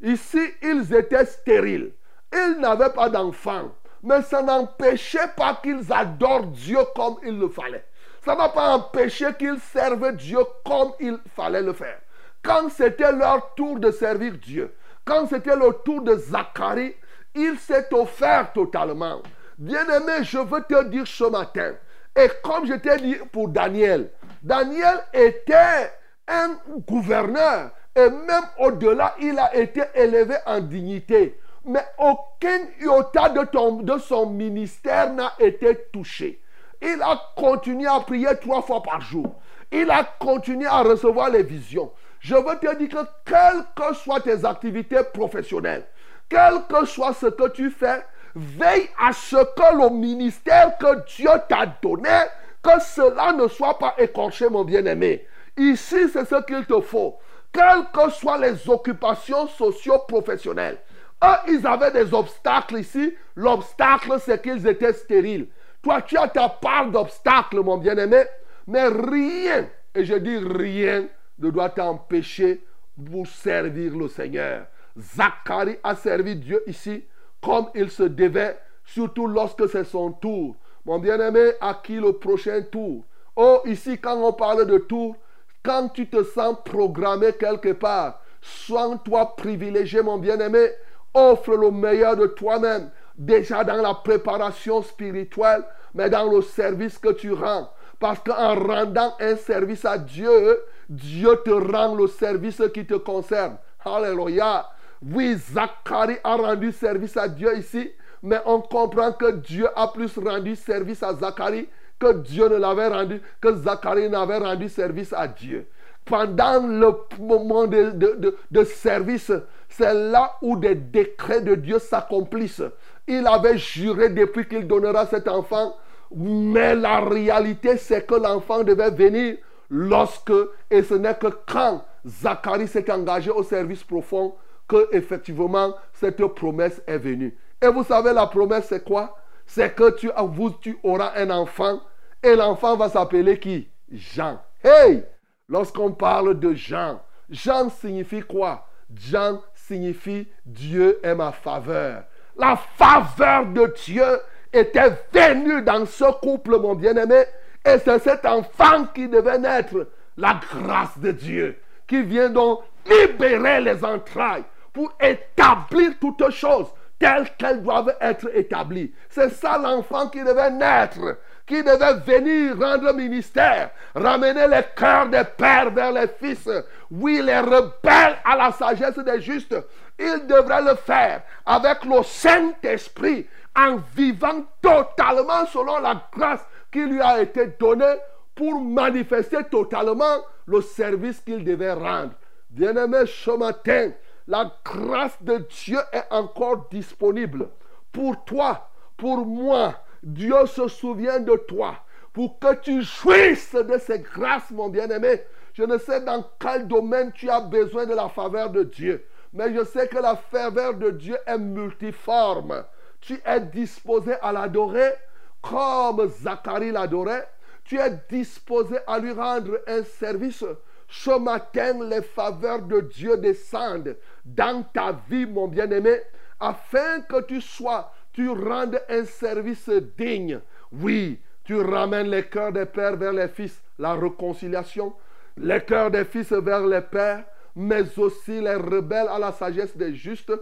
ici, ils étaient stériles. Ils n'avaient pas d'enfants. Mais ça n'empêchait pas qu'ils adorent Dieu comme il le fallait. Ça n'a pas empêché qu'ils servent Dieu comme il fallait le faire. Quand c'était leur tour de servir Dieu, quand c'était le tour de Zacharie, il s'est offert totalement. Bien-aimé, je veux te dire ce matin, et comme je t'ai dit pour Daniel, Daniel était un gouverneur, et même au-delà, il a été élevé en dignité. Mais aucun iota de, de son ministère n'a été touché. Il a continué à prier trois fois par jour. Il a continué à recevoir les visions. Je veux te dire que quelles que soient tes activités professionnelles, quel que soit ce que tu fais, veille à ce que le ministère que Dieu t'a donné, que cela ne soit pas écorché, mon bien-aimé. Ici, c'est ce qu'il te faut. Quelles que soient les occupations socio-professionnelles, eux, ils avaient des obstacles ici. L'obstacle, c'est qu'ils étaient stériles. Toi, tu as ta part d'obstacles, mon bien-aimé, mais rien, et je dis rien, ne doit t'empêcher pour servir le Seigneur. Zacharie a servi Dieu ici comme il se devait, surtout lorsque c'est son tour. Mon bien-aimé, à qui le prochain tour? Oh, ici, quand on parle de tour, quand tu te sens programmé quelque part, sois-toi privilégié, mon bien-aimé. Offre le meilleur de toi-même, déjà dans la préparation spirituelle, mais dans le service que tu rends. Parce qu'en rendant un service à Dieu, Dieu te rend le service qui te concerne. Alléluia. Oui, Zacharie a rendu service à Dieu ici, mais on comprend que Dieu a plus rendu service à Zacharie que Dieu ne l'avait rendu, que Zacharie n'avait rendu service à Dieu. Pendant le moment de, de- de- de service, c'est là où des décrets de Dieu s'accomplissent. Il avait juré depuis qu'il donnera cet enfant, mais la réalité, c'est que l'enfant devait venir lorsque, et ce n'est que quand Zacharie s'est engagé au service profond, que effectivement cette promesse est venue. Et vous savez, la promesse, c'est quoi? C'est que tu, vous, tu auras un enfant, et l'enfant va s'appeler qui? Jean. Hey Lorsqu'on parle de Jean, Jean signifie quoi? Jean signifie Dieu est ma faveur. La faveur de Dieu était venue dans ce couple, mon bien-aimé. Et c'est cet enfant qui devait naître. La grâce de Dieu qui vient donc libérer les entrailles pour établir toutes choses telles qu'elles doivent être établies. C'est ça l'enfant qui devait naître, qui devait venir rendre ministère, ramener les cœurs des pères vers les fils. Oui, les rebelles à la sagesse des justes, il devrait le faire avec le Saint-Esprit en vivant totalement selon la grâce qui lui a été donnée pour manifester totalement le service qu'il devait rendre. Bien-aimé, ce matin, la grâce de Dieu est encore disponible pour toi, pour moi. Dieu se souvient de toi pour que tu jouisses de ces grâces, mon bien-aimé. Je ne sais dans quel domaine tu as besoin de la faveur de Dieu, mais je sais que la faveur de Dieu est multiforme. Tu es disposé à l'adorer comme Zacharie l'adorait. Tu es disposé à lui rendre un service. Ce matin, les faveurs de Dieu descendent dans ta vie, mon bien-aimé, afin que tu sois, tu rendes un service digne. Oui, tu ramènes les cœurs des pères vers les fils, la réconciliation, les cœurs des fils vers les pères, mais aussi les rebelles à la sagesse des justes,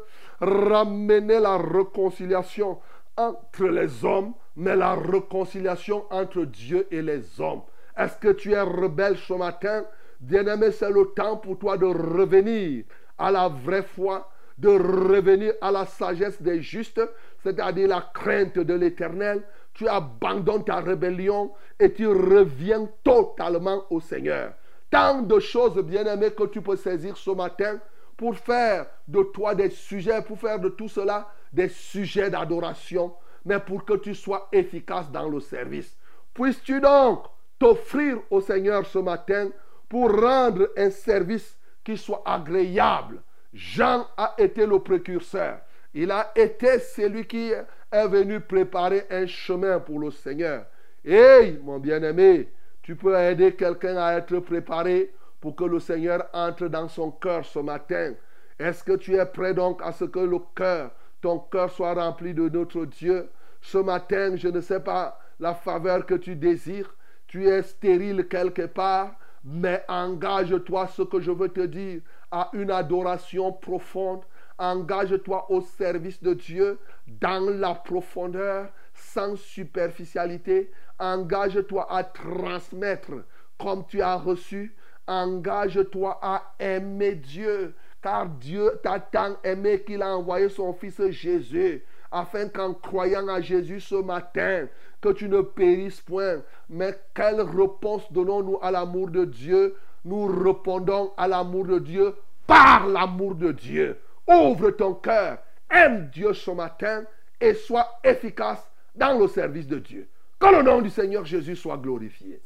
ramener la réconciliation entre les hommes, mais la réconciliation entre Dieu et les hommes. Est-ce que tu es rebelle ce matin? Bien-aimé, c'est le temps pour toi de revenir à la vraie foi, de revenir à la sagesse des justes, c'est-à-dire la crainte de l'éternel. Tu abandonnes ta rébellion et tu reviens totalement au Seigneur. Tant de choses, bien-aimé, que tu peux saisir ce matin pour faire de toi des sujets, pour faire de tout cela des sujets d'adoration, mais pour que tu sois efficace dans le service. Puisses-tu donc t'offrir au Seigneur ce matin pour rendre un service qui soit agréable? Jean a été le précurseur. Il a été celui qui est venu préparer un chemin pour le Seigneur. Hey, mon bien-aimé, tu peux aider quelqu'un à être préparé pour que le Seigneur entre dans son cœur ce matin. Est-ce que tu es prêt donc à ce que le cœur, ton cœur soit rempli de notre Dieu Ce matin, je ne sais pas la faveur que tu désires. Tu es stérile quelque part mais engage-toi, ce que je veux te dire, à une adoration profonde. Engage-toi au service de Dieu dans la profondeur, sans superficialité. Engage-toi à transmettre comme tu as reçu. Engage-toi à aimer Dieu, car Dieu t'a tant aimé qu'il a envoyé son Fils Jésus, afin qu'en croyant à Jésus ce matin, que tu ne périsses point. Mais quelle réponse donnons-nous à l'amour de Dieu? Nous répondons à l'amour de Dieu par l'amour de Dieu. Ouvre ton cœur, aime Dieu ce matin et sois efficace dans le service de Dieu. Que le nom du Seigneur Jésus soit glorifié.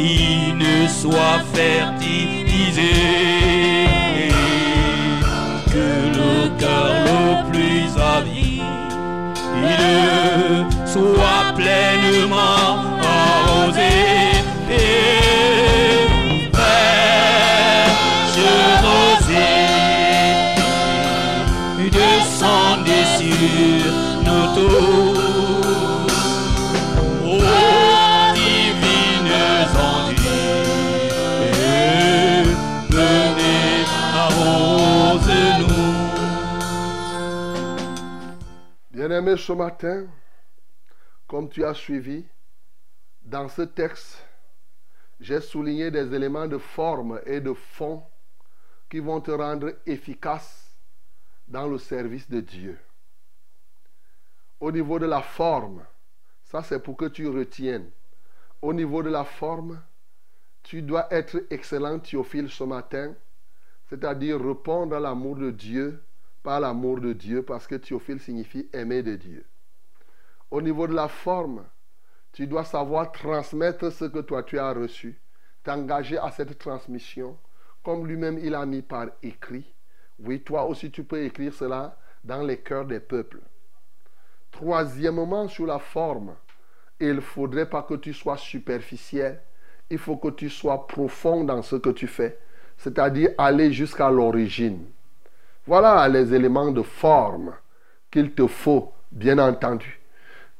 Qui ne soit fertilisé que le cœur le plus avide soit pleinement arrosé rosée descendez sur nous tous. Bien-aimé, ce matin, comme tu as suivi, dans ce texte, j'ai souligné des éléments de forme et de fond qui vont te rendre efficace dans le service de Dieu. Au niveau de la forme, ça c'est pour que tu retiennes. Au niveau de la forme, tu dois être excellent Théophile ce matin, c'est-à-dire répondre à l'amour de Dieu par l'amour de Dieu, parce que Théophile signifie aimer de Dieu. Au niveau de la forme, tu dois savoir transmettre ce que toi tu as reçu, t'engager à cette transmission, comme lui-même il a mis par écrit. Oui, toi aussi tu peux écrire cela dans les cœurs des peuples. Troisièmement, sur la forme, il ne faudrait pas que tu sois superficiel. il faut que tu sois profond dans ce que tu fais, c'est-à-dire aller jusqu'à l'origine. Voilà les éléments de forme qu'il te faut, bien entendu.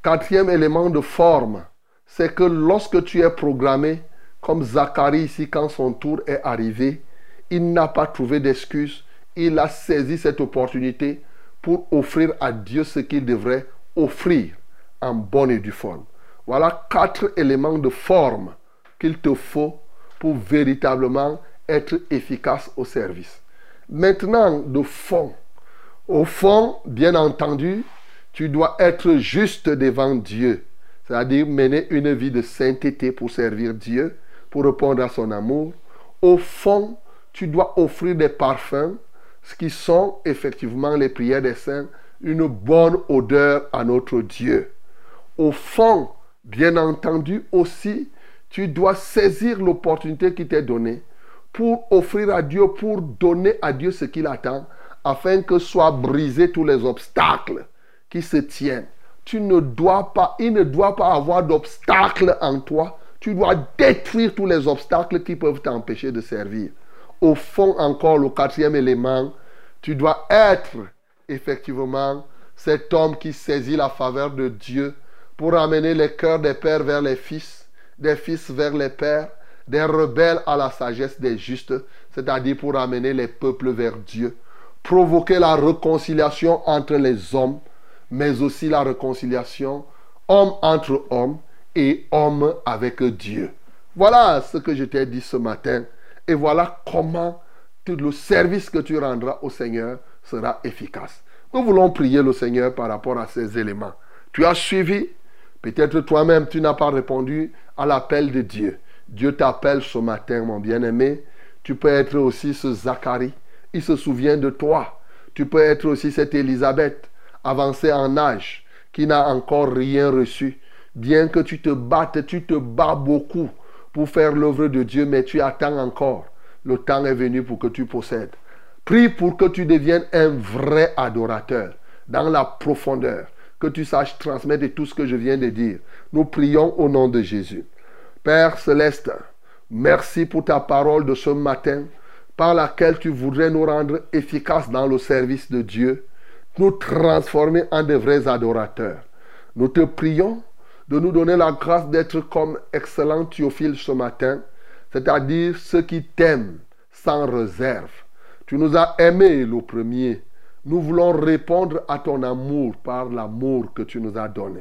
Quatrième élément de forme, c'est que lorsque tu es programmé, comme Zacharie ici, quand son tour est arrivé, il n'a pas trouvé d'excuse. Il a saisi cette opportunité pour offrir à Dieu ce qu'il devrait offrir en bonne et due forme. Voilà quatre éléments de forme qu'il te faut pour véritablement être efficace au service. Maintenant, de fond. Au fond, bien entendu, tu dois être juste devant Dieu, c'est-à-dire mener une vie de sainteté pour servir Dieu, pour répondre à son amour. Au fond, tu dois offrir des parfums, ce qui sont effectivement les prières des saints, une bonne odeur à notre Dieu. Au fond, bien entendu aussi, tu dois saisir l'opportunité qui t'est donnée pour offrir à Dieu, pour donner à Dieu ce qu'il attend, afin que soient brisés tous les obstacles qui se tiennent. Tu ne dois pas, il ne doit pas avoir d'obstacles en toi. Tu dois détruire tous les obstacles qui peuvent t'empêcher de servir. Au fond, encore, le quatrième élément, tu dois être effectivement cet homme qui saisit la faveur de Dieu pour amener les cœurs des pères vers les fils, des fils vers les pères, des rebelles à la sagesse des justes, c'est-à-dire pour amener les peuples vers Dieu, provoquer la réconciliation entre les hommes, mais aussi la réconciliation homme entre hommes et homme avec Dieu. Voilà ce que je t'ai dit ce matin. Et voilà comment tout le service que tu rendras au Seigneur sera efficace. Nous voulons prier le Seigneur par rapport à ces éléments. Tu as suivi, peut-être toi-même tu n'as pas répondu à l'appel de Dieu. Dieu t'appelle ce matin, mon bien-aimé. Tu peux être aussi ce Zacharie. Il se souvient de toi. Tu peux être aussi cette Élisabeth, avancée en âge, qui n'a encore rien reçu. Bien que tu te battes, tu te bats beaucoup pour faire l'œuvre de Dieu, mais tu attends encore. Le temps est venu pour que tu possèdes. Prie pour que tu deviennes un vrai adorateur dans la profondeur, que tu saches transmettre tout ce que je viens de dire. Nous prions au nom de Jésus. Père céleste, merci pour ta parole de ce matin par laquelle tu voudrais nous rendre efficaces dans le service de Dieu, nous transformer en de vrais adorateurs. Nous te prions de nous donner la grâce d'être comme excellent Théophile ce matin, c'est-à-dire ceux qui t'aiment sans réserve. Tu nous as aimés le premier. Nous voulons répondre à ton amour par l'amour que tu nous as donné.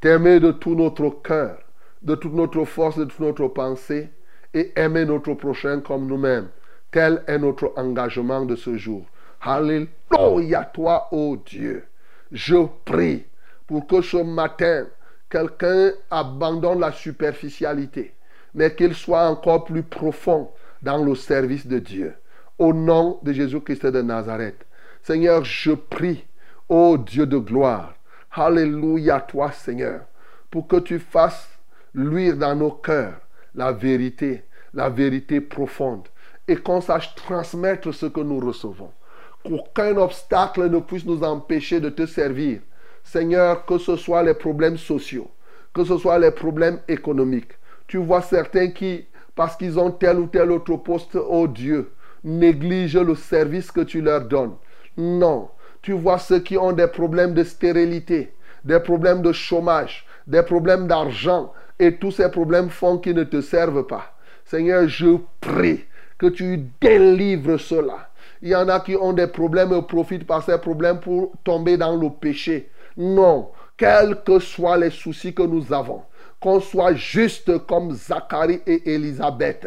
T'aimer de tout notre cœur, de toute notre force, de toute notre pensée, et aimer notre prochain comme nous-mêmes. Tel est notre engagement de ce jour. Alléluia toi, ô Dieu. Je prie pour que ce matin, quelqu'un abandonne la superficialité, mais qu'il soit encore plus profond dans le service de Dieu. Au nom de Jésus-Christ de Nazareth. Seigneur, je prie, ô Dieu de gloire, Alléluia toi, Seigneur, pour que tu fasses luire dans nos cœurs la vérité, la vérité profonde, et qu'on sache transmettre ce que nous recevons. Qu'aucun obstacle ne puisse nous empêcher de te servir. Seigneur, que ce soit les problèmes sociaux, que ce soit les problèmes économiques. Tu vois certains qui, parce qu'ils ont tel ou tel autre poste, oh Dieu, négligent le service que tu leur donnes. Non, tu vois ceux qui ont des problèmes de stérilité, des problèmes de chômage, des problèmes d'argent, et tous ces problèmes font qu'ils ne te servent pas. Seigneur, je prie que tu délivres cela. Il y en a qui ont des problèmes et profitent par ces problèmes pour tomber dans le péché. Non, quels que soient les soucis que nous avons, qu'on soit juste comme Zacharie et Élisabeth,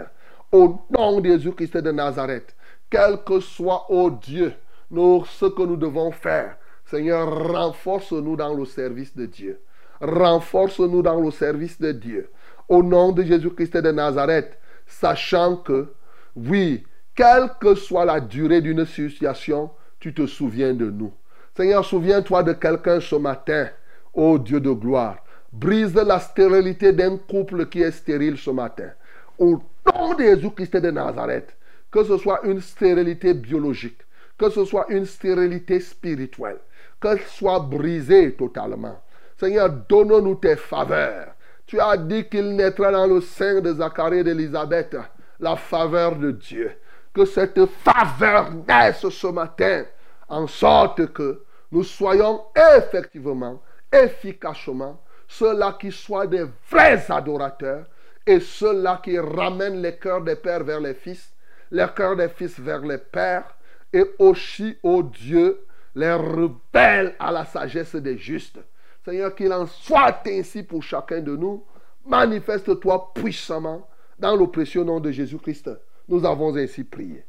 au nom de Jésus-Christ de Nazareth, quel que soit, ô Dieu, ce que nous devons faire, Seigneur, renforce-nous dans le service de Dieu. Renforce-nous dans le service de Dieu. Au nom de Jésus-Christ de Nazareth, sachant que, oui, quelle que soit la durée d'une situation, tu te souviens de nous. Seigneur, souviens-toi de quelqu'un ce matin, ô Dieu de gloire. Brise la stérilité d'un couple qui est stérile ce matin. Au nom de Jésus-Christ de Nazareth, que ce soit une stérilité biologique, que ce soit une stérilité spirituelle, qu'elle soit brisée totalement. Seigneur, donne-nous tes faveurs, Tu as dit qu'il naîtra dans le sein de Zacharie et d'Élisabeth la faveur de Dieu. Que cette faveur naisse ce matin en sorte que nous soyons effectivement, efficacement, ceux-là qui soient des vrais adorateurs et ceux-là qui ramènent les cœurs des pères vers les fils, les cœurs des fils vers les pères et aussi, ô Dieu, les rebelles à la sagesse des justes. Seigneur, qu'il en soit ainsi pour chacun de nous. Manifeste-toi puissamment dans le précieux nom de Jésus-Christ. Nous avons ainsi prié.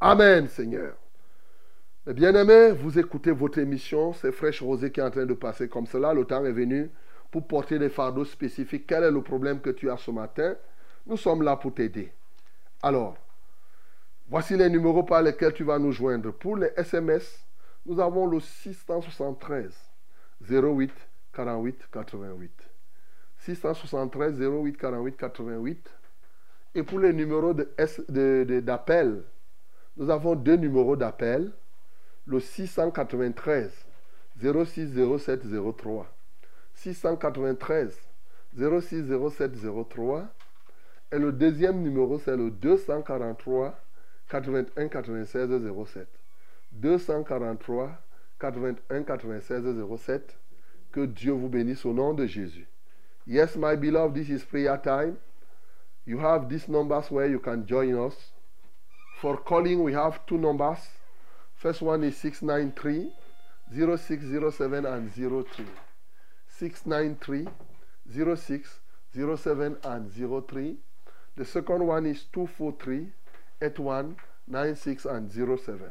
Amen, Seigneur. Mes bien-aimés, vous écoutez votre émission. C'est Fraîche Rosée qui est en train de passer comme cela. Le temps est venu pour porter des fardeaux spécifiques. Quel est le problème que tu as ce matin? Nous sommes là pour t'aider. Alors, voici les numéros par lesquels tu vas nous joindre. Pour les SMS, nous avons le 673 08 48 88. 673 08 48 88. Et pour les numéros de S- de- de- d'appel, nous avons deux numéros d'appel. Le 693 06 07 03. 693 06 07 03. Et le deuxième numéro, c'est le 243 81 96 07. 243 81 96 07. Que Dieu vous bénisse au nom de Jésus. Yes, my beloved, this is prayer time. You have these numbers where you can join us. For calling, we have two numbers. First one is 693 0607 and 03. 693 06 07 and 03. The second one is 243 81 96 and 07.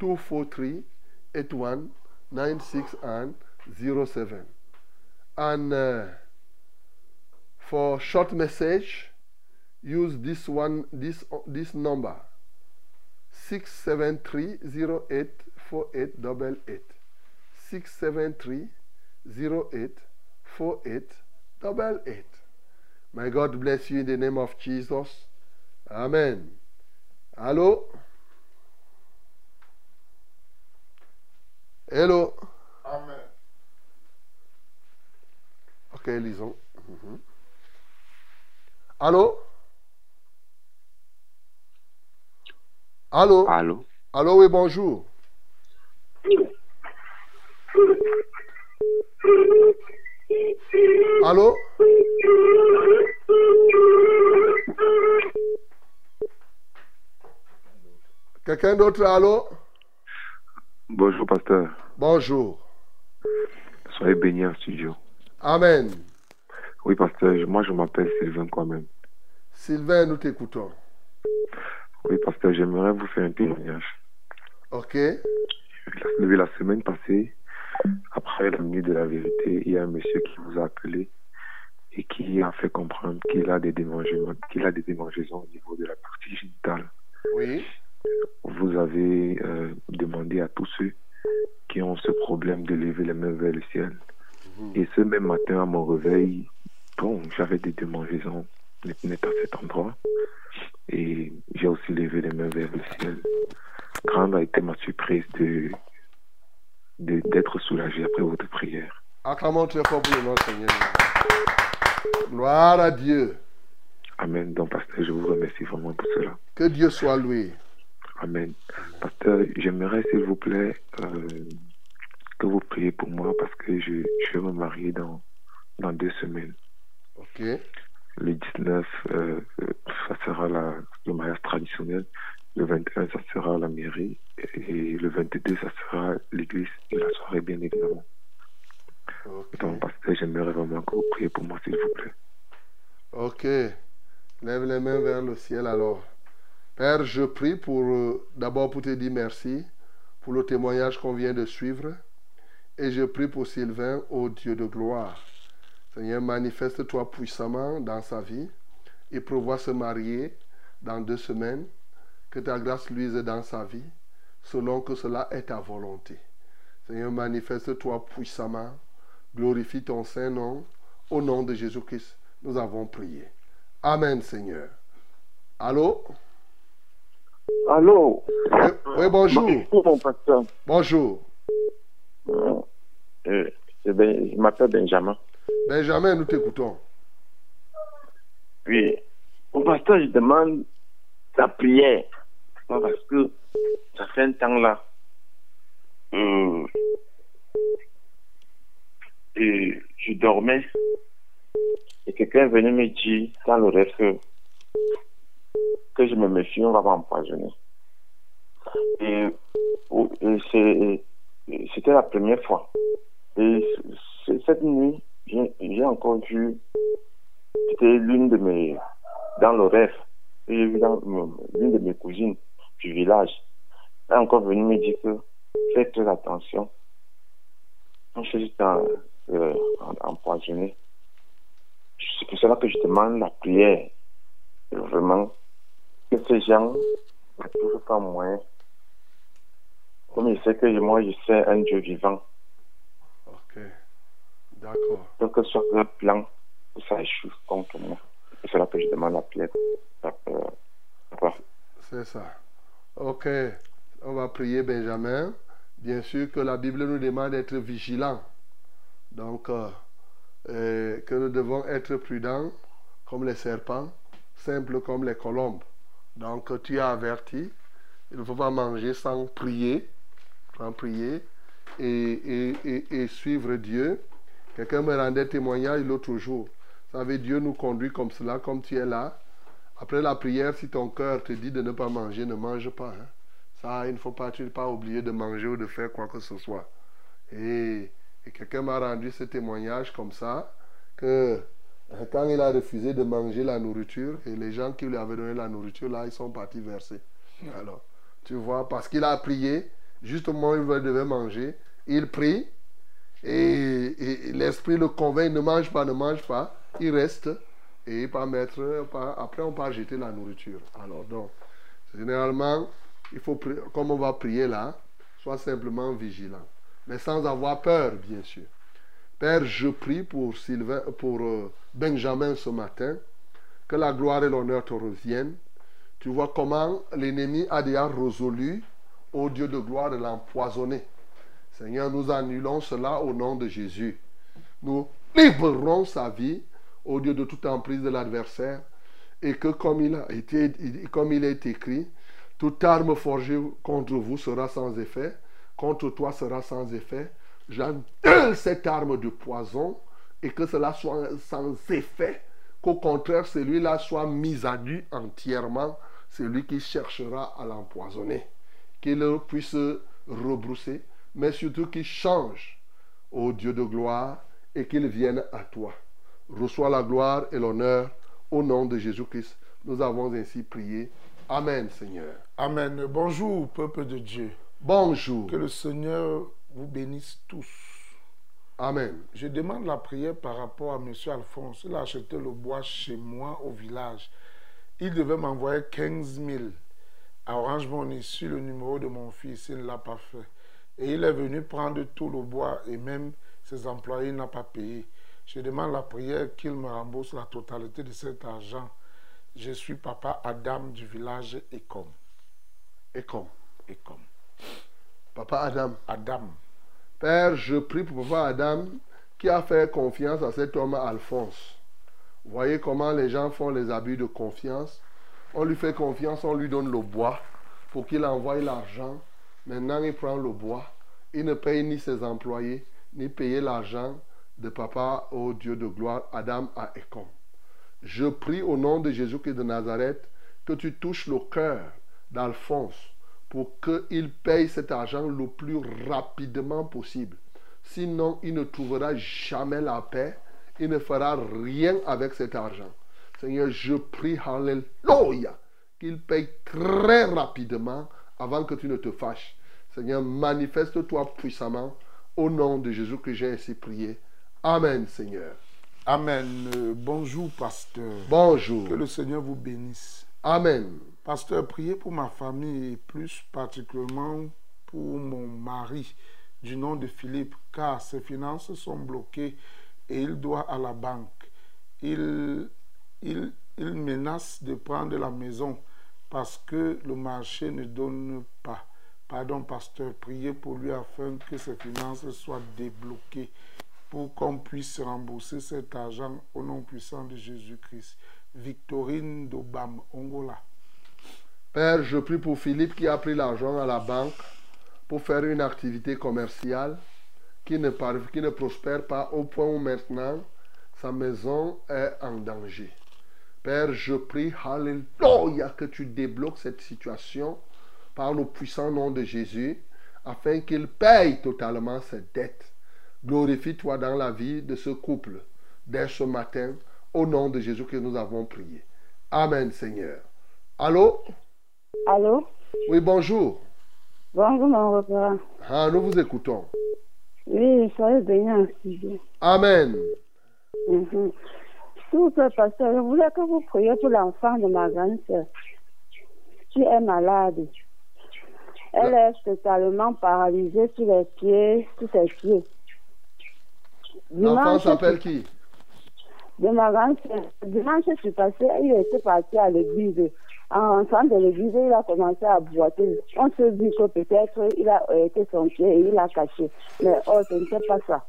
243 81 96 and 07. And uh, for short message, use this one, this this number 673-084888. 673-084888. May God bless you in the name of Jesus. Amen. Allô? Hello. Amen. Ok, lisons. Mhm. Allô? Allô? Allô? Allô, oui, bonjour. Allô? Quelqu'un d'autre, allô? Bonjour, pasteur. Bonjour. Soyez bénis en studio. Amen. Oui, pasteur, moi je m'appelle Sylvain quand même. Sylvain, nous t'écoutons. Oui, pasteur, j'aimerais vous faire un témoignage. Ok? La, la semaine passée, après la minute de la vérité, il y a un monsieur qui vous a appelé et qui a fait comprendre qu'il a des qu'il a des démangeaisons au niveau de la partie génitale. Oui. Vous avez euh, demandé à tous ceux qui ont ce problème de lever les mains vers le ciel. Et ce même matin, à mon réveil, bon, j'avais des démangeaisons net à cet endroit. Et j'ai aussi levé les mains vers le ciel. Grande a été ma surprise de d'être soulagé après votre prière. Acclamons très fort pour le nom Seigneur. Gloire à Dieu. Amen. Donc, pasteur, je vous remercie vraiment pour cela. Que Dieu soit loué. Amen. Pasteur, j'aimerais, s'il vous plaît, euh, que vous priez pour moi parce que je, je vais me marier dans, dans deux semaines. Ok? Le 19, euh, euh, ça sera la, le mariage traditionnel. Le 21, ça sera la mairie. Et le 22, ça sera l'église et la soirée, bien évidemment. Ok. Donc, pasteur, j'aimerais vraiment que vous priez pour moi, s'il vous plaît. Ok. Lève les mains vers le ciel alors. Père, je prie pour euh, d'abord pour te dire merci pour le témoignage qu'on vient de suivre. Et je prie pour Sylvain, ô Dieu de gloire. Seigneur, manifeste-toi puissamment dans sa vie. Il prévoit se marier dans deux semaines. Que ta grâce luise dans sa vie, selon que cela est ta volonté. Seigneur, manifeste-toi puissamment. Glorifie ton Saint-Nom. Au nom de Jésus-Christ, nous avons prié. Amen, Seigneur. Allô? Allô Oui, oui, bonjour. Bonjour, mon pasteur. Bonjour. Euh, euh, Ben- je m'appelle Benjamin. Benjamin, nous t'écoutons. Oui. Au pasteur, je demande la prière. Parce que ça fait un temps là. euh, et je dormais. Et quelqu'un est venu me dire dans le rêve que, que je me méfie, on va m'empoisonner. Et, c'était la première fois. Et cette nuit, j'ai encore vu, c'était l'une de mes, dans le rêve, j'ai vu l'une de mes cousines du village. Elle est encore venue me dire que faites très attention. Je suis juste euh, empoisonné. C'est pour cela que je demande la prière. Vraiment, que ces gens ne trouvent pas moyen. Comme je sais que moi, je sais un Dieu vivant. Ok. D'accord. Donc, que ce soit leur plan, ça échoue contre moi. C'est cela que je demande la prière. C'est ça. Ok. On va prier Benjamin. Bien sûr que la Bible nous demande d'être vigilants. Donc, euh, euh, que nous devons être prudents comme les serpents, simples comme les colombes. Donc, tu as averti. Il ne faut pas manger sans prier. Sans prier. Et, et- suivre Dieu. Quelqu'un me rendait témoignage l'autre jour. Vous savez, Dieu nous conduit comme cela, comme tu es là. Après la prière, si ton cœur te dit de ne pas manger, ne mange pas. hein. Ça, il ne faut pas, tu oublié de manger ou de faire quoi que ce soit. Et, et quelqu'un m'a rendu ce témoignage comme ça, que quand il a refusé de manger la nourriture, et les gens qui lui avaient donné la nourriture, là, ils sont partis verser. Alors, tu vois, parce qu'il a prié, juste au moment où il devait manger, il prie, et, et- et l'esprit le convainc, ne mange pas, ne mange pas, il reste, et pas mettre, pas- après on pas jeter la nourriture. Alors donc, généralement, il faut, comme on va prier là, sois simplement vigilant, mais sans avoir peur, bien sûr. Père, je prie pour, Sylvain, pour euh, Benjamin ce matin, que la gloire et l'honneur te reviennent. Tu vois comment l'ennemi a déjà résolu, au Dieu de gloire, de l'empoisonner. Seigneur, nous annulons cela au nom de Jésus. Nous libérons sa vie au Dieu de toute emprise de l'adversaire et que comme il, a été, comme il est écrit, toute arme forgée contre vous sera sans effet, contre toi sera sans effet. J'annule [coughs] cette arme de poison et que cela soit sans effet, qu'au contraire celui-là soit mis à nu entièrement, celui qui cherchera à l'empoisonner, qu'il puisse rebrousser, mais surtout qu'il change, ô Dieu de gloire, et qu'il vienne à toi. Reçois la gloire et l'honneur au nom de Jésus-Christ. Nous avons ainsi prié. Amen, Seigneur. Amen. Bonjour, peuple de Dieu. Bonjour. Que le Seigneur vous bénisse tous. Amen. Je demande la prière par rapport à M. Alphonse. Il a acheté le bois chez moi au village. Il devait m'envoyer 15 000 à Orange sur le numéro de mon fils. Il ne l'a pas fait. Et il est venu prendre tout le bois et même ses employés n'a pas payé. Je demande la prière qu'il me rembourse la totalité de cet argent. Je suis papa Adam du village Ecom. Ecom. Ecom. Papa Adam. Adam. Père, je prie pour Papa Adam qui a fait confiance à cet homme Alphonse. Voyez comment les gens font les abus de confiance. On lui fait confiance, on lui donne le bois pour qu'il envoie l'argent. Maintenant, il prend le bois. Il ne paye ni ses employés, ni payer l'argent de papa au Dieu de gloire, Adam à Ecom. Je prie au nom de Jésus-Christ de Nazareth que tu touches le cœur d'Alphonse pour qu'il paye cet argent le plus rapidement possible. Sinon, il ne trouvera jamais la paix. Il ne fera rien avec cet argent. Seigneur, je prie, Alléluia, qu'il paye très rapidement avant que tu ne te fâches. Seigneur, manifeste-toi puissamment au nom de Jésus que j'ai ainsi prié. Amen, Seigneur. Amen. Euh, bonjour, pasteur. Bonjour. Que le Seigneur vous bénisse. Amen. Pasteur, priez pour ma famille et plus particulièrement pour mon mari du nom de Philippe, car ses finances sont bloquées et il doit à la banque. Il, il, menace de prendre la maison parce que le marché ne donne pas. Pardon, pasteur, priez pour lui afin que ses finances soient débloquées pour qu'on puisse rembourser cet argent au nom puissant de Jésus-Christ. Victorine d'Obam, Ongola. Père, je prie pour Philippe qui a pris l'argent à la banque pour faire une activité commerciale qui ne, prospère pas au point où maintenant sa maison est en danger. Père, je prie, Alléluia, que tu débloques cette situation par le puissant nom de Jésus afin qu'il paye totalement ses dettes. Glorifie-toi dans la vie de ce couple dès ce matin, au nom de Jésus que nous avons prié. Amen, Seigneur. Allô? Allô? Oui, bonjour. Bonjour, mon repas. Ah, nous vous écoutons. Oui, soyez bénis en studio. Amen. S'il vous plaît, pasteur, je voulais que vous priez pour l'enfant de ma grande sœur qui est malade. Elle est totalement paralysée sur les pieds, sur ses pieds. L'enfant s'appelle qui? De ma grande sœur. Dimanche, je suis passé, il était parti à l'église. En rentrant de l'église, il a commencé à boiter. On se dit que peut-être il a été son pied et il a caché. Mais oh, ce n'était pas ça.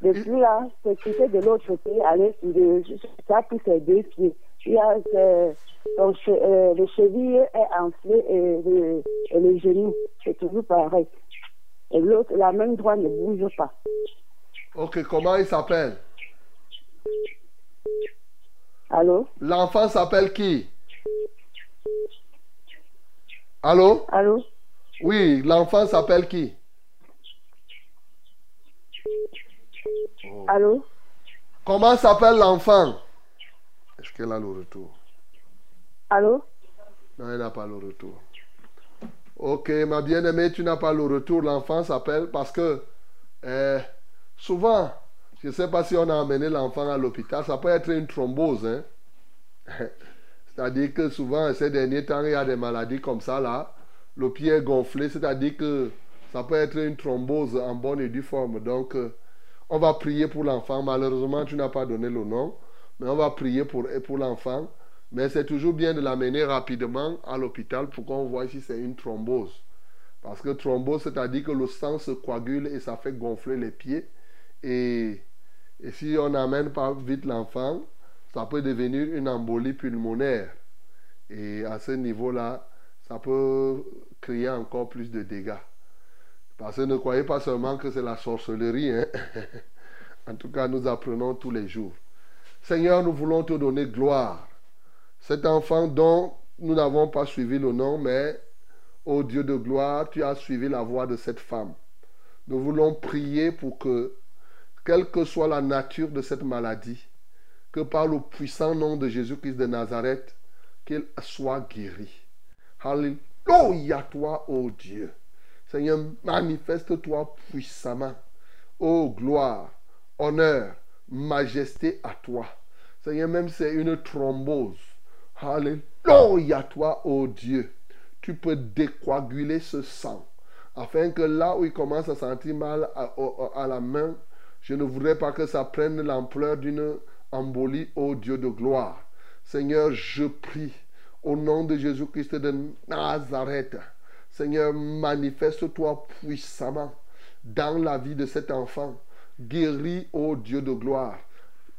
Depuis là, c'est quitté de l'autre côté, aller sur le, ça pris ses deux pieds. Il a, euh, euh, le cheville est enflé et le, et le genou, c'est toujours pareil. Et l'autre, la main droite ne bouge pas. Ok, comment il s'appelle? Allô? L'enfant s'appelle qui? Allô? Allô? Oui, l'enfant s'appelle qui? Allô? Comment s'appelle l'enfant? Est-ce qu'elle a le retour? Allô? Non, elle n'a pas le retour. Ok, ma bien-aimée, tu n'as pas le retour. L'enfant s'appelle parce que euh, souvent, je ne sais pas si on a amené l'enfant à l'hôpital, ça peut être une thrombose. Hein? [laughs] c'est-à-dire que souvent, ces derniers temps, il y a des maladies comme ça là. Le pied est gonflé, c'est-à-dire que ça peut être une thrombose en bonne et due forme. Donc, euh, on va prier pour l'enfant. Malheureusement, tu n'as pas donné le nom, mais on va prier pour, pour l'enfant. Mais c'est toujours bien de l'amener rapidement à l'hôpital pour qu'on voit si c'est une thrombose. Parce que thrombose, c'est-à-dire que le sang se coagule et ça fait gonfler les pieds. Et, et si on n'amène pas vite l'enfant, ça peut devenir une embolie pulmonaire. Et à ce niveau-là, ça peut créer encore plus de dégâts. Parce que ne croyez pas seulement que c'est la sorcellerie. hein. [laughs] en tout cas, nous apprenons tous les jours. Seigneur, nous voulons te donner gloire. Cet enfant dont nous n'avons pas suivi le nom, mais, ô Dieu de gloire, tu as suivi la voix de cette femme. Nous voulons prier pour que, quelle que soit la nature de cette maladie, que par le puissant nom de Jésus-Christ de Nazareth, qu'il soit guéri. Alléluia toi, ô Dieu. Seigneur, manifeste-toi puissamment. Ô gloire, honneur, majesté à toi. Seigneur, même c'est une thrombose. Alléluia toi, ô Dieu. Tu peux décoaguler ce sang. Afin que là où il commence à sentir mal à la main, je ne voudrais pas que ça prenne l'ampleur d'une embolie, ô Dieu de gloire. Seigneur, je prie au nom de Jésus-Christ de Nazareth. Seigneur, manifeste-toi puissamment dans la vie de cet enfant. Guéris, ô Dieu de gloire.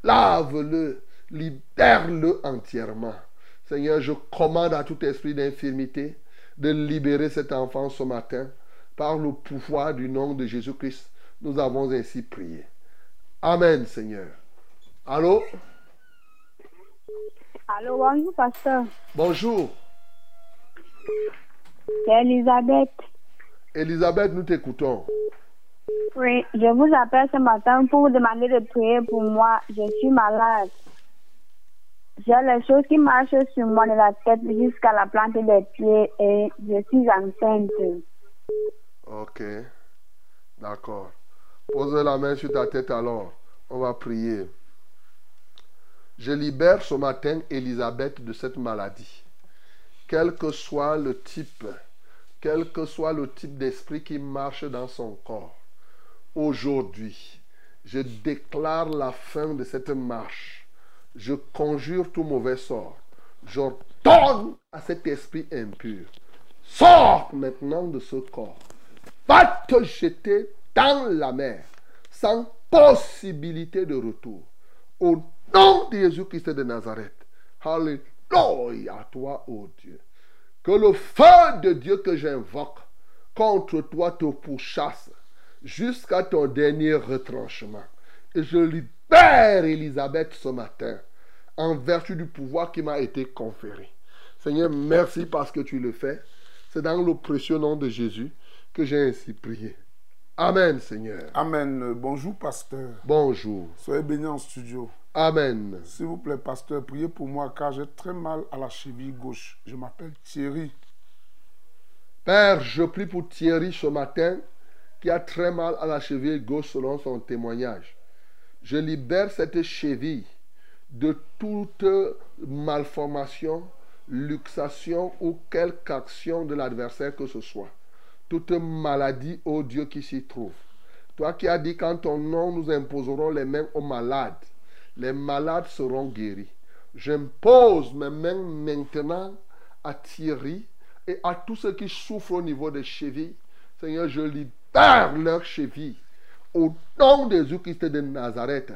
Lave-le, libère-le entièrement. Seigneur, je commande à tout esprit d'infirmité de libérer cet enfant ce matin. Par le pouvoir du nom de Jésus-Christ, nous avons ainsi prié. Amen, Seigneur. Allô? Allô, bonjour, pasteur. Bonjour. C'est Elisabeth. Elisabeth, nous t'écoutons. Oui, je vous appelle ce matin pour vous demander de prier pour moi. Je suis malade. J'ai les choses qui marchent sur moi de la tête jusqu'à la plante des pieds et je suis enceinte. Ok. D'accord. Pose la main sur ta tête alors. On va prier. Je libère ce matin Elisabeth de cette maladie. Quel que soit le type, quel que soit le type d'esprit qui marche dans son corps, aujourd'hui, je déclare la fin de cette marche. Je conjure tout mauvais sort. J'ordonne à cet esprit impur. Sors maintenant de ce corps. Va te jeter dans la mer sans possibilité de retour. Au nom de Jésus-Christ de Nazareth. Alléluia à toi, ô Dieu. Que le feu de Dieu que j'invoque contre toi te pourchasse jusqu'à ton dernier retranchement. Et je libère Elisabeth ce matin en vertu du pouvoir qui m'a été conféré. Seigneur, merci parce que tu le fais. C'est dans le précieux nom de Jésus que j'ai ainsi prié. Amen, Seigneur. Amen. Euh, Bonjour, pasteur. Bonjour. Soyez bénis en studio. Amen. S'il vous plaît, pasteur, priez pour moi car j'ai très mal à la cheville gauche. Je m'appelle Thierry. Père, je prie pour Thierry ce matin qui a très mal à la cheville gauche selon son témoignage. Je libère cette cheville de toute malformation, luxation ou quelque action de l'adversaire que ce soit. Toute maladie, ô Dieu, qui s'y trouve. Toi qui as dit qu'en ton nom nous imposerons les mains aux malades, les malades seront guéris. J'impose mes mains maintenant à Thierry et à tous ceux qui souffrent au niveau des chevilles. Seigneur, je libère leurs chevilles. Au nom de Jésus-Christ de Nazareth,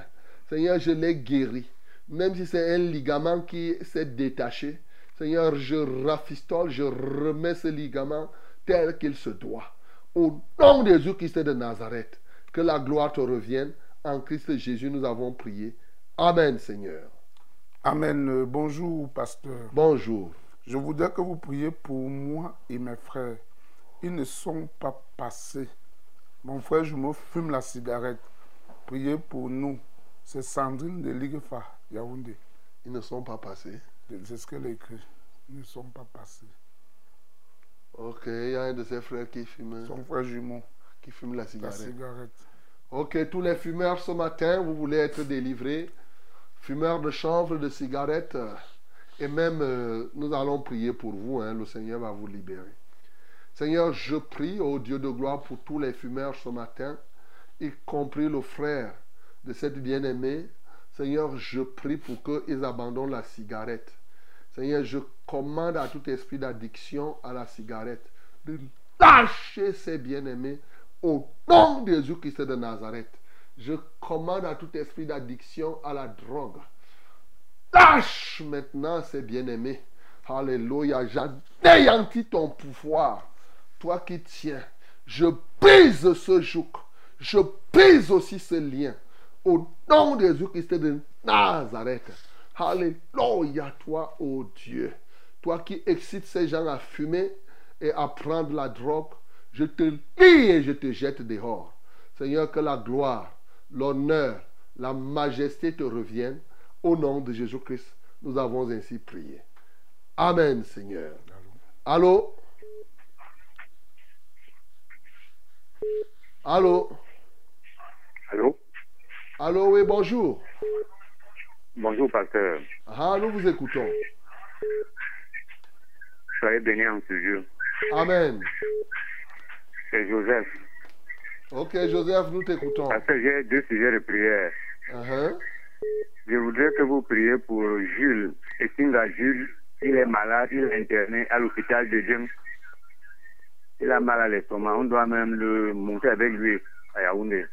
Seigneur, je les guéris. Même si c'est un ligament qui s'est détaché, Seigneur, je rafistole, je remets ce ligament tel qu'il se doit. Au nom de Jésus-Christ de Nazareth, que la gloire te revienne. En Christ Jésus, nous avons prié. Amen, Seigneur. Amen. Euh, Bonjour, pasteur. Bonjour. Je voudrais que vous priez pour moi et mes frères. Ils ne sont pas passés. Mon frère, je me fume la cigarette. Priez pour nous. C'est Sandrine de Ligfa, Yaoundé. Ils ne sont pas passés. C'est ce qu'elle écrit. Ils ne sont pas passés. Ok, il y a un de ses frères qui fume, Son frère jumeau, qui fume la la cigarette. cigarette. Ok, tous les fumeurs ce matin, vous voulez être délivrés. Fumeurs de chanvre, de cigarettes. euh, Et même, euh, nous allons prier pour vous. hein, le Seigneur va vous libérer. Seigneur, je prie au Dieu de gloire pour tous les fumeurs ce matin, y compris le frère de cette bien-aimée. Seigneur, je prie pour qu'ils abandonnent la cigarette. Seigneur, je commande à tout esprit d'addiction à la cigarette de lâcher ces bien-aimés au nom de Jésus-Christ de Nazareth. Je commande à tout esprit d'addiction à la drogue. Lâche maintenant ces bien-aimés. Alléluia. J'anéantis ton pouvoir. Toi qui tiens. Je brise ce joug. Je brise aussi ce lien. Au nom de Jésus-Christ de Nazareth. Alléluia, toi, ô Dieu. Toi qui excites ces gens à fumer et à prendre la drogue, je te lie et je te jette dehors. Seigneur, que la gloire, l'honneur, la majesté te reviennent. Au nom de Jésus-Christ, nous avons ainsi prié. Amen, Seigneur. Allô? Allô? Allô? Allô, oui, bonjour. Bonjour, pasteur. Ah, nous vous écoutons. Soyez bénis en ce jour. Amen. C'est Joseph. Ok, Joseph, nous t'écoutons. Parce que j'ai deux sujets de prière. Uh-huh. Je voudrais que vous priez pour Jules. Et Singa Jules, il est malade, il est interné à l'hôpital de Djem. Il a mal à l'estomac. On doit même le monter avec lui à Yaoundé.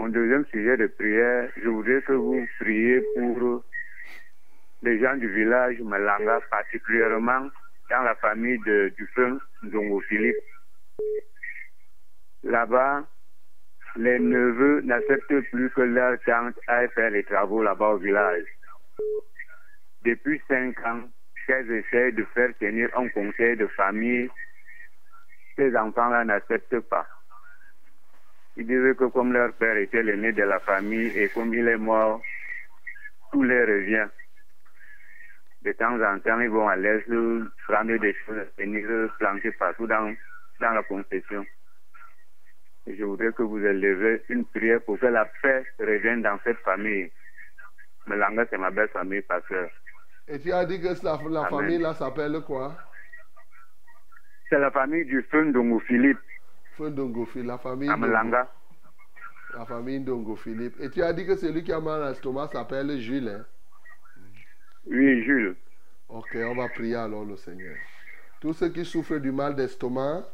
Mon deuxième sujet de prière, je voudrais que vous priez pour les gens du village Malanga, particulièrement dans la famille de Dufin Zongo Philippe. Là-bas, les neveux n'acceptent plus que leur tante aille faire les travaux là-bas au village. Depuis cinq ans, qu'elles essayent de faire tenir un conseil de famille, ces enfants-là n'acceptent pas. Ils disent que comme leur père était l'aîné de la famille et comme il est mort, tout leur revient. De temps en temps, ils vont à l'est prendre des choses, venir planter partout dans, dans la concession. Et je voudrais que vous élevez une prière pour que la paix revienne dans cette famille. Melanga, c'est ma belle famille, pasteur. Et tu as dit que la, famille là s'appelle quoi? C'est la famille du feu Philippe Philippe, la famille. à Ndongo- Melanga. La famille Philippe. Et tu as dit que celui qui a mal à l'estomac s'appelle Jules. hein? Oui, Jules. Ok, on va prier alors le Seigneur. Tous ceux qui souffrent du mal d'estomac,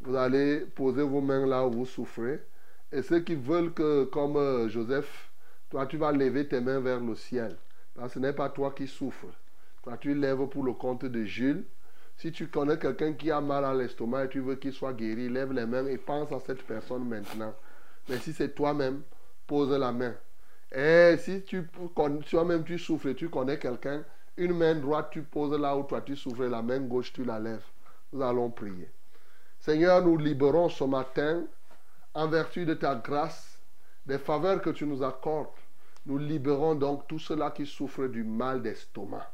vous allez poser vos mains là où vous souffrez. Et ceux qui veulent que, comme euh, Joseph, Toi, tu vas lever tes mains vers le ciel. Parce que ce n'est pas toi qui souffres. Toi, tu lèves pour le compte de Jules. Si tu connais quelqu'un qui a mal à l'estomac et tu veux qu'il soit guéri, lève les mains et pense à cette personne maintenant. Mais si c'est toi-même, pose la main. Et si tu toi-même tu souffres et tu connais quelqu'un, une main droite tu poses là où toi tu souffres, la main gauche tu la lèves. Nous allons prier. Seigneur, nous libérons ce matin, en vertu de ta grâce, des faveurs que tu nous accordes. Nous libérons donc tous ceux-là qui souffrent du mal d'estomac.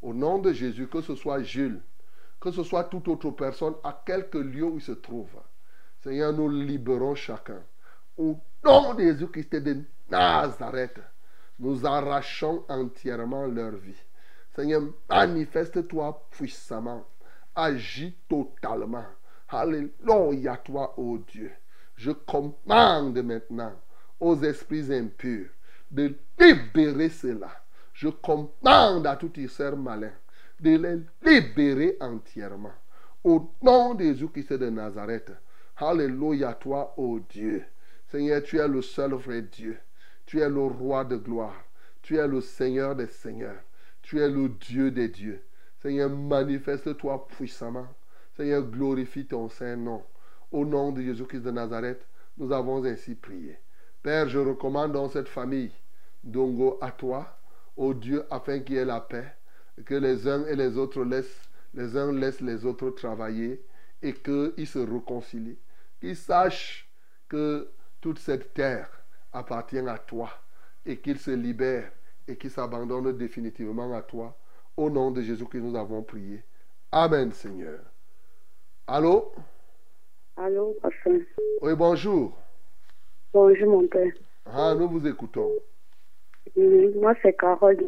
Au nom de Jésus, que ce soit Jules, que ce soit toute autre personne, à quelque lieu où il se trouve. Seigneur, nous libérons chacun. Au nom de Jésus-Christ de Nazareth, nous arrachons entièrement leur vie. Seigneur, manifeste-toi puissamment. Agis totalement. Alléluia, toi, ô Dieu. Je commande maintenant aux esprits impurs de libérer cela. Je commande à tout Israël malin de les libérer entièrement. Au nom de Jésus-Christ de Nazareth. Alléluia, toi, ô Dieu. Seigneur, tu es le seul vrai Dieu. Tu es le roi de gloire. Tu es le Seigneur des seigneurs. Tu es le Dieu des dieux. Seigneur, manifeste-toi puissamment. Seigneur, glorifie ton Saint-Nom. Au nom de Jésus-Christ de Nazareth, nous avons ainsi prié. Père, je recommande dans cette famille d'Ongo à toi, ô Dieu, afin qu'il y ait la paix, que les uns et les autres laissent, les uns laissent les autres travailler et qu'ils se réconcilient. Qu'ils sachent que toute cette terre appartient à toi et qu'ils se libèrent et qu'ils s'abandonnent définitivement à toi. Au nom de Jésus que nous avons prié. Amen, Seigneur. Allô? Allô, pasteur? Oui, bonjour. Bonjour, mon père. Ah, nous vous écoutons. Oui, moi, c'est Carole de.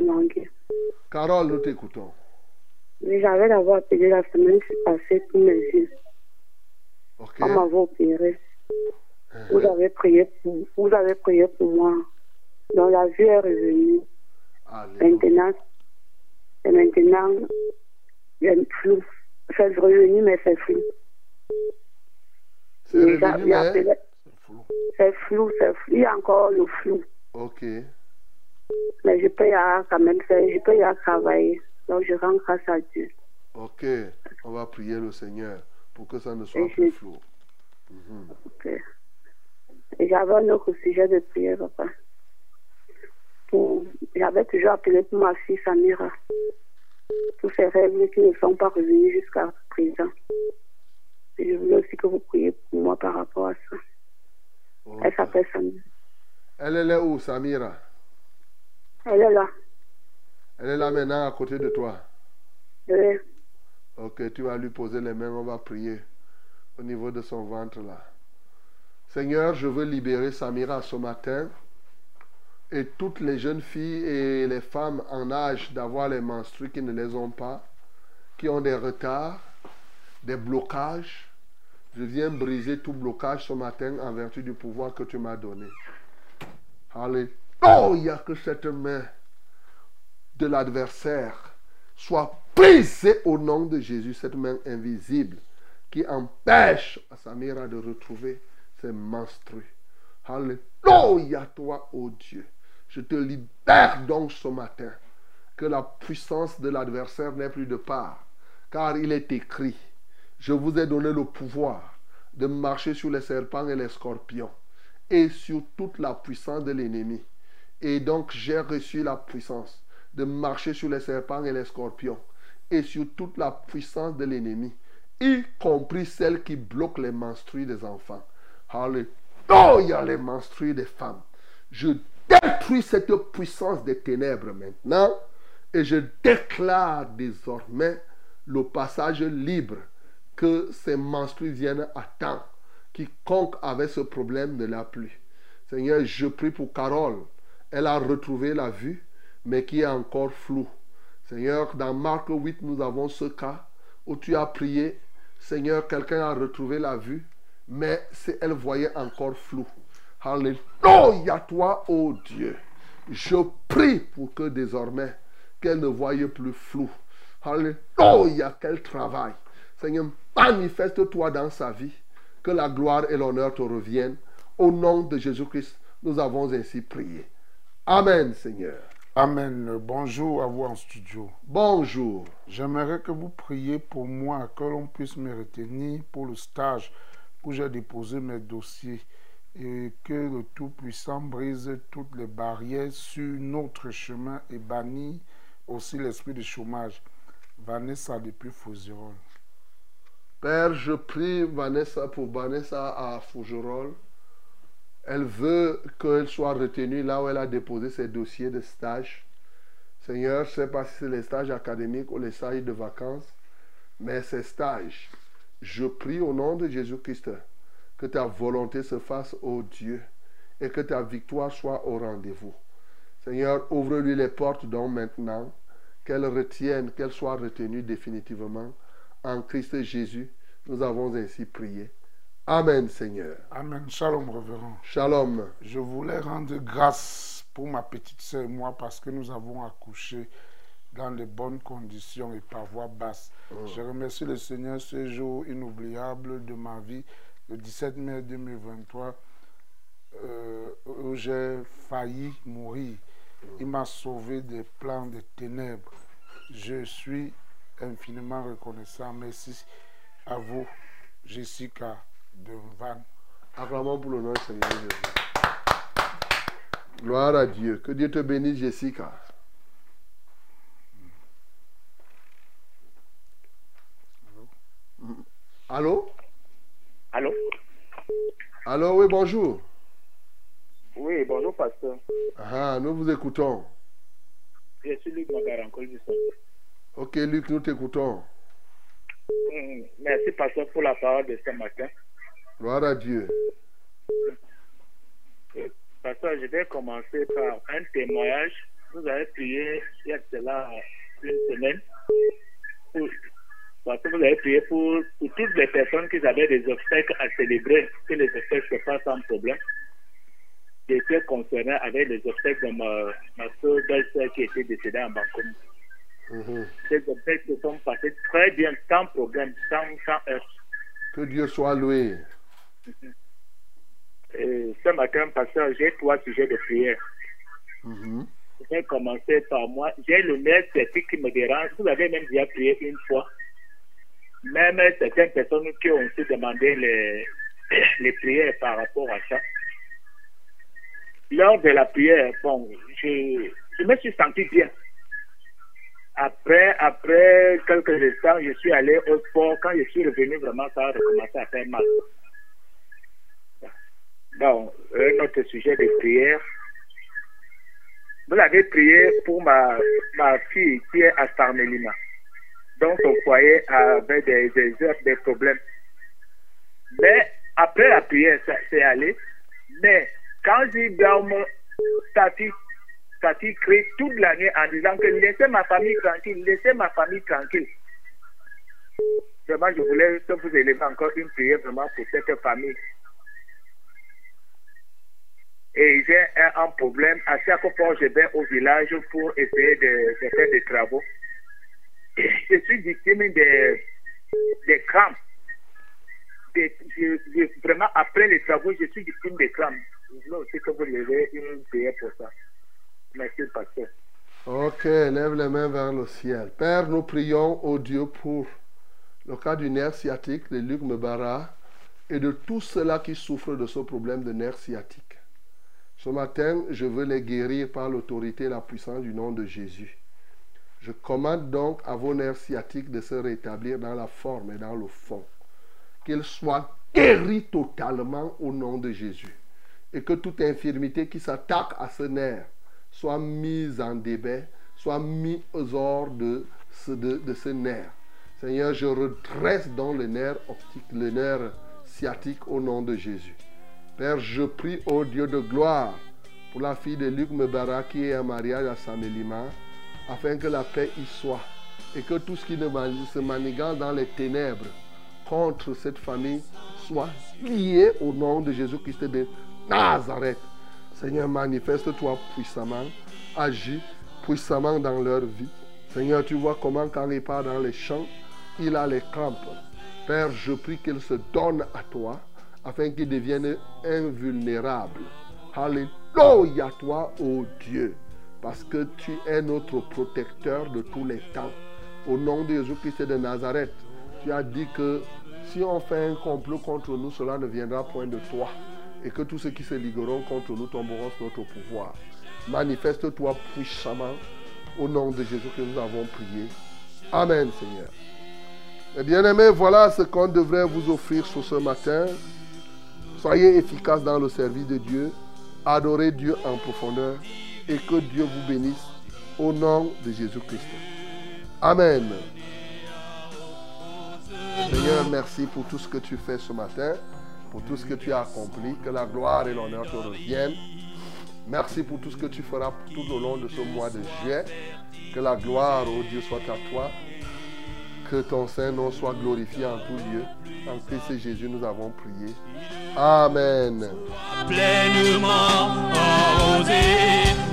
Carole, nous t'écoutons. Mais j'avais d'abord appelé la semaine passée pour mes yeux. On m'avait opéré. Vous avez prié pour, vous avez prié pour moi. Donc la vue est revenue. Maintenant, et maintenant, il y a une flou. C'est revenu, mais c'est flou. C'est flou, c'est flou. Il y a encore le flou. Ok. Mais je peux y aller quand même faire, je peux y aller travailler. Donc je rends grâce à Dieu. Ok. On va prier le Seigneur pour que ça ne soit Et plus je- flou. Ok. Et j'avais un autre sujet de prière, papa. Pour- J'avais toujours appelé pour ma fille Samira. Pour ses règles qui ne sont pas revenues jusqu'à présent. Et je voulais aussi que vous priez pour moi par rapport à ça. Elle s'appelle Samira. Elle est là où, Samira? Elle est là. Elle est là maintenant à côté de toi. Oui. Ok, tu vas lui poser les mains, on va prier au niveau de son ventre là. Seigneur, je veux libérer Samira ce matin et toutes les jeunes filles et les femmes en âge d'avoir les menstrues qui ne les ont pas, qui ont des retards, des blocages. Je viens briser tout blocage ce matin en vertu du pouvoir que tu m'as donné. Alléluia, que cette main de l'adversaire soit brisée au nom de Jésus, cette main invisible qui empêche Samira de retrouver ses menstrues. Alléluia, toi, ô Dieu. Je te libère donc ce matin que la puissance de l'adversaire n'ait plus de part, car il est écrit, je vous ai donné le pouvoir de marcher sur les serpents et les scorpions et sur toute la puissance de l'ennemi. Et donc j'ai reçu la puissance de marcher sur les serpents et les scorpions et sur toute la puissance de l'ennemi, y compris celle qui bloque les menstrues des enfants. Alléluia, les menstrues des femmes. Je détruis cette puissance des ténèbres maintenant et je déclare désormais le passage libre que ces menstrues viennent à temps. Quiconque avait ce problème ne l'a plus. Seigneur, je prie pour Carole. Elle a retrouvé la vue, mais qui est encore floue. Seigneur, dans Marc 8, nous avons ce cas où tu as prié. Seigneur, quelqu'un a retrouvé la vue, mais elle voyait encore flou. Alléluia, toi, ô Dieu. Je prie pour que désormais, qu'elle ne voie plus flou. Alléluia, qu'elle travaille. Seigneur, manifeste-toi dans sa vie. Que la gloire et l'honneur te reviennent. Au nom de Jésus-Christ, nous avons ainsi prié. Amen, Seigneur. Amen. Bonjour à vous en studio. Bonjour. J'aimerais que vous priez pour moi, que l'on puisse me retenir pour le stage où j'ai déposé mes dossiers et que le Tout-Puissant brise toutes les barrières sur notre chemin et bannit aussi l'esprit de chômage. Vanessa depuis Fougerolles. Père, je prie Vanessa pour Vanessa à Fougerolles. Elle veut qu'elle soit retenue là où elle a déposé ses dossiers de stage. Seigneur, je ne sais pas si c'est les stages académiques ou les stages de vacances, mais ces stages, je prie au nom de Jésus-Christ que ta volonté se fasse, ô Dieu, et que ta victoire soit au rendez-vous. Seigneur, ouvre-lui les portes donc maintenant, qu'elle retienne, qu'elle soit retenue définitivement. En Christ Jésus, nous avons ainsi prié. Amen, Seigneur. Amen. Shalom, révérend. Shalom. Je voulais rendre grâce pour ma petite sœur et moi parce que nous avons accouché dans de bonnes conditions et par voie basse. Mm. Je remercie le Seigneur ce jour inoubliable de ma vie, le 17 mai 2023, euh, où j'ai failli mourir. Il m'a sauvé des plans de ténèbres. Je suis infiniment reconnaissant. Merci à vous, Jessica de Van. Acclamons pour le nom du Seigneur Jésus. Gloire à Dieu. Que Dieu te bénisse, Jessica. Mm. Allô? Allô? Allô, oui, bonjour. Oui, bonjour, pasteur. Ah, nous vous écoutons. Je suis Luc Magarancol du Centre. Ok, Luc, nous t'écoutons. Hum, Merci, pasteur, pour la parole de ce matin. Gloire à Dieu. Pasteur, je vais commencer par un témoignage. Vous avez prié il y a cela une semaine. Pour, parce que vous avez prié pour, pour toutes les personnes qui avaient des obstacles à célébrer, que les obstacles se passent sans problème. J'étais concerné avec les obstacles de ma, ma soeur belle-sœur qui était décédée en Bangkok. Mhm. Ces obstacles se sont passés très bien, sans problème, sans, sans heurts. Que Dieu soit loué. Euh, ce matin, pasteur, j'ai trois sujets de prière. Mhm. Je vais commencer par moi. J'ai le nerf sciatique qui me dérange. Vous avez même déjà prié une fois. Même certaines personnes qui ont aussi demandé les, [coughs] les prières par rapport à ça. Lors de la prière, bon, je, je me suis senti bien. Après, après quelques instants, je suis allé au sport. Quand je suis revenu, vraiment, ça a recommencé à faire mal. Bon, un autre sujet de prière. Vous avez prié pour ma, ma fille qui est à Starmelina. Donc, son foyer avait des, des des problèmes. Mais après la prière, ça c'est allé. Mais quand j'y dorme, sa fille, sa fille crie toute la nuit en disant que laissez ma famille tranquille, laissez ma famille tranquille. Vraiment, je voulais que vous élevez encore une prière vraiment pour cette famille. Et j'ai un, un problème. À chaque fois, je vais au village pour essayer de, de faire des travaux. Je suis victime des, des crampes. Vraiment, après les travaux, je suis victime des crampes. Veux aussi que vous levez une prière pour ça. Merci, pasteur. Ok, lève les mains vers le ciel. Père, nous prions au Dieu pour le cas du nerf sciatique de Luc Mbara et de tous ceux-là qui souffrent de ce problème de nerf sciatique. Ce matin, je veux les guérir par l'autorité et la puissance du nom de Jésus. Je commande donc à vos nerfs sciatiques de se rétablir dans la forme et dans le fond. Qu'ils soient guéris totalement au nom de Jésus. Et que toute infirmité qui s'attaque à ce nerf soit mise en débat, soit mise aux hors de ce, de, de ce nerf. Seigneur, je redresse donc le nerf optique, le nerf sciatique au nom de Jésus. Père, je prie au Dieu de gloire pour la fille de Luc Mbara qui est en mariage à Samelima, afin que la paix y soit et que tout ce qui se manigance dans les ténèbres contre cette famille soit lié au nom de Jésus-Christ de Nazareth. Seigneur, manifeste-toi puissamment, agis puissamment dans leur vie. Seigneur, tu vois comment quand il part dans les champs, il a les crampes. Père, je prie qu'il se donne à toi afin qu'il devienne invulnérable Alléluia toi, ô Dieu, parce que tu es notre protecteur de tous les temps. Au nom de Jésus-Christ de Nazareth, tu as dit que si on fait un complot contre nous, cela ne viendra point de toi. Et que tous ceux qui se ligueront contre nous tomberont sous notre pouvoir. Manifeste-toi puissamment. Au nom de Jésus que nous avons prié. Amen, Seigneur. Mes bien-aimés, voilà ce qu'on devrait vous offrir sur ce matin. Soyez efficaces dans le service de Dieu. Adorez Dieu en profondeur. Et que Dieu vous bénisse. Au nom de Jésus-Christ. Amen. Seigneur, merci pour tout ce que tu fais ce matin, pour tout ce que tu as accompli. Que la gloire et l'honneur te reviennent. Merci pour tout ce que tu feras tout au long de ce mois de juillet. Que la gloire, ô Dieu, soit à toi. Que ton Saint-Nom soit glorifié en tout lieu. En Christ Jésus, nous avons prié. Amen. pleinement arrosé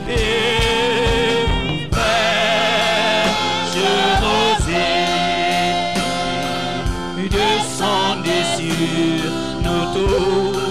et fraîche rosée descendez sur nous tous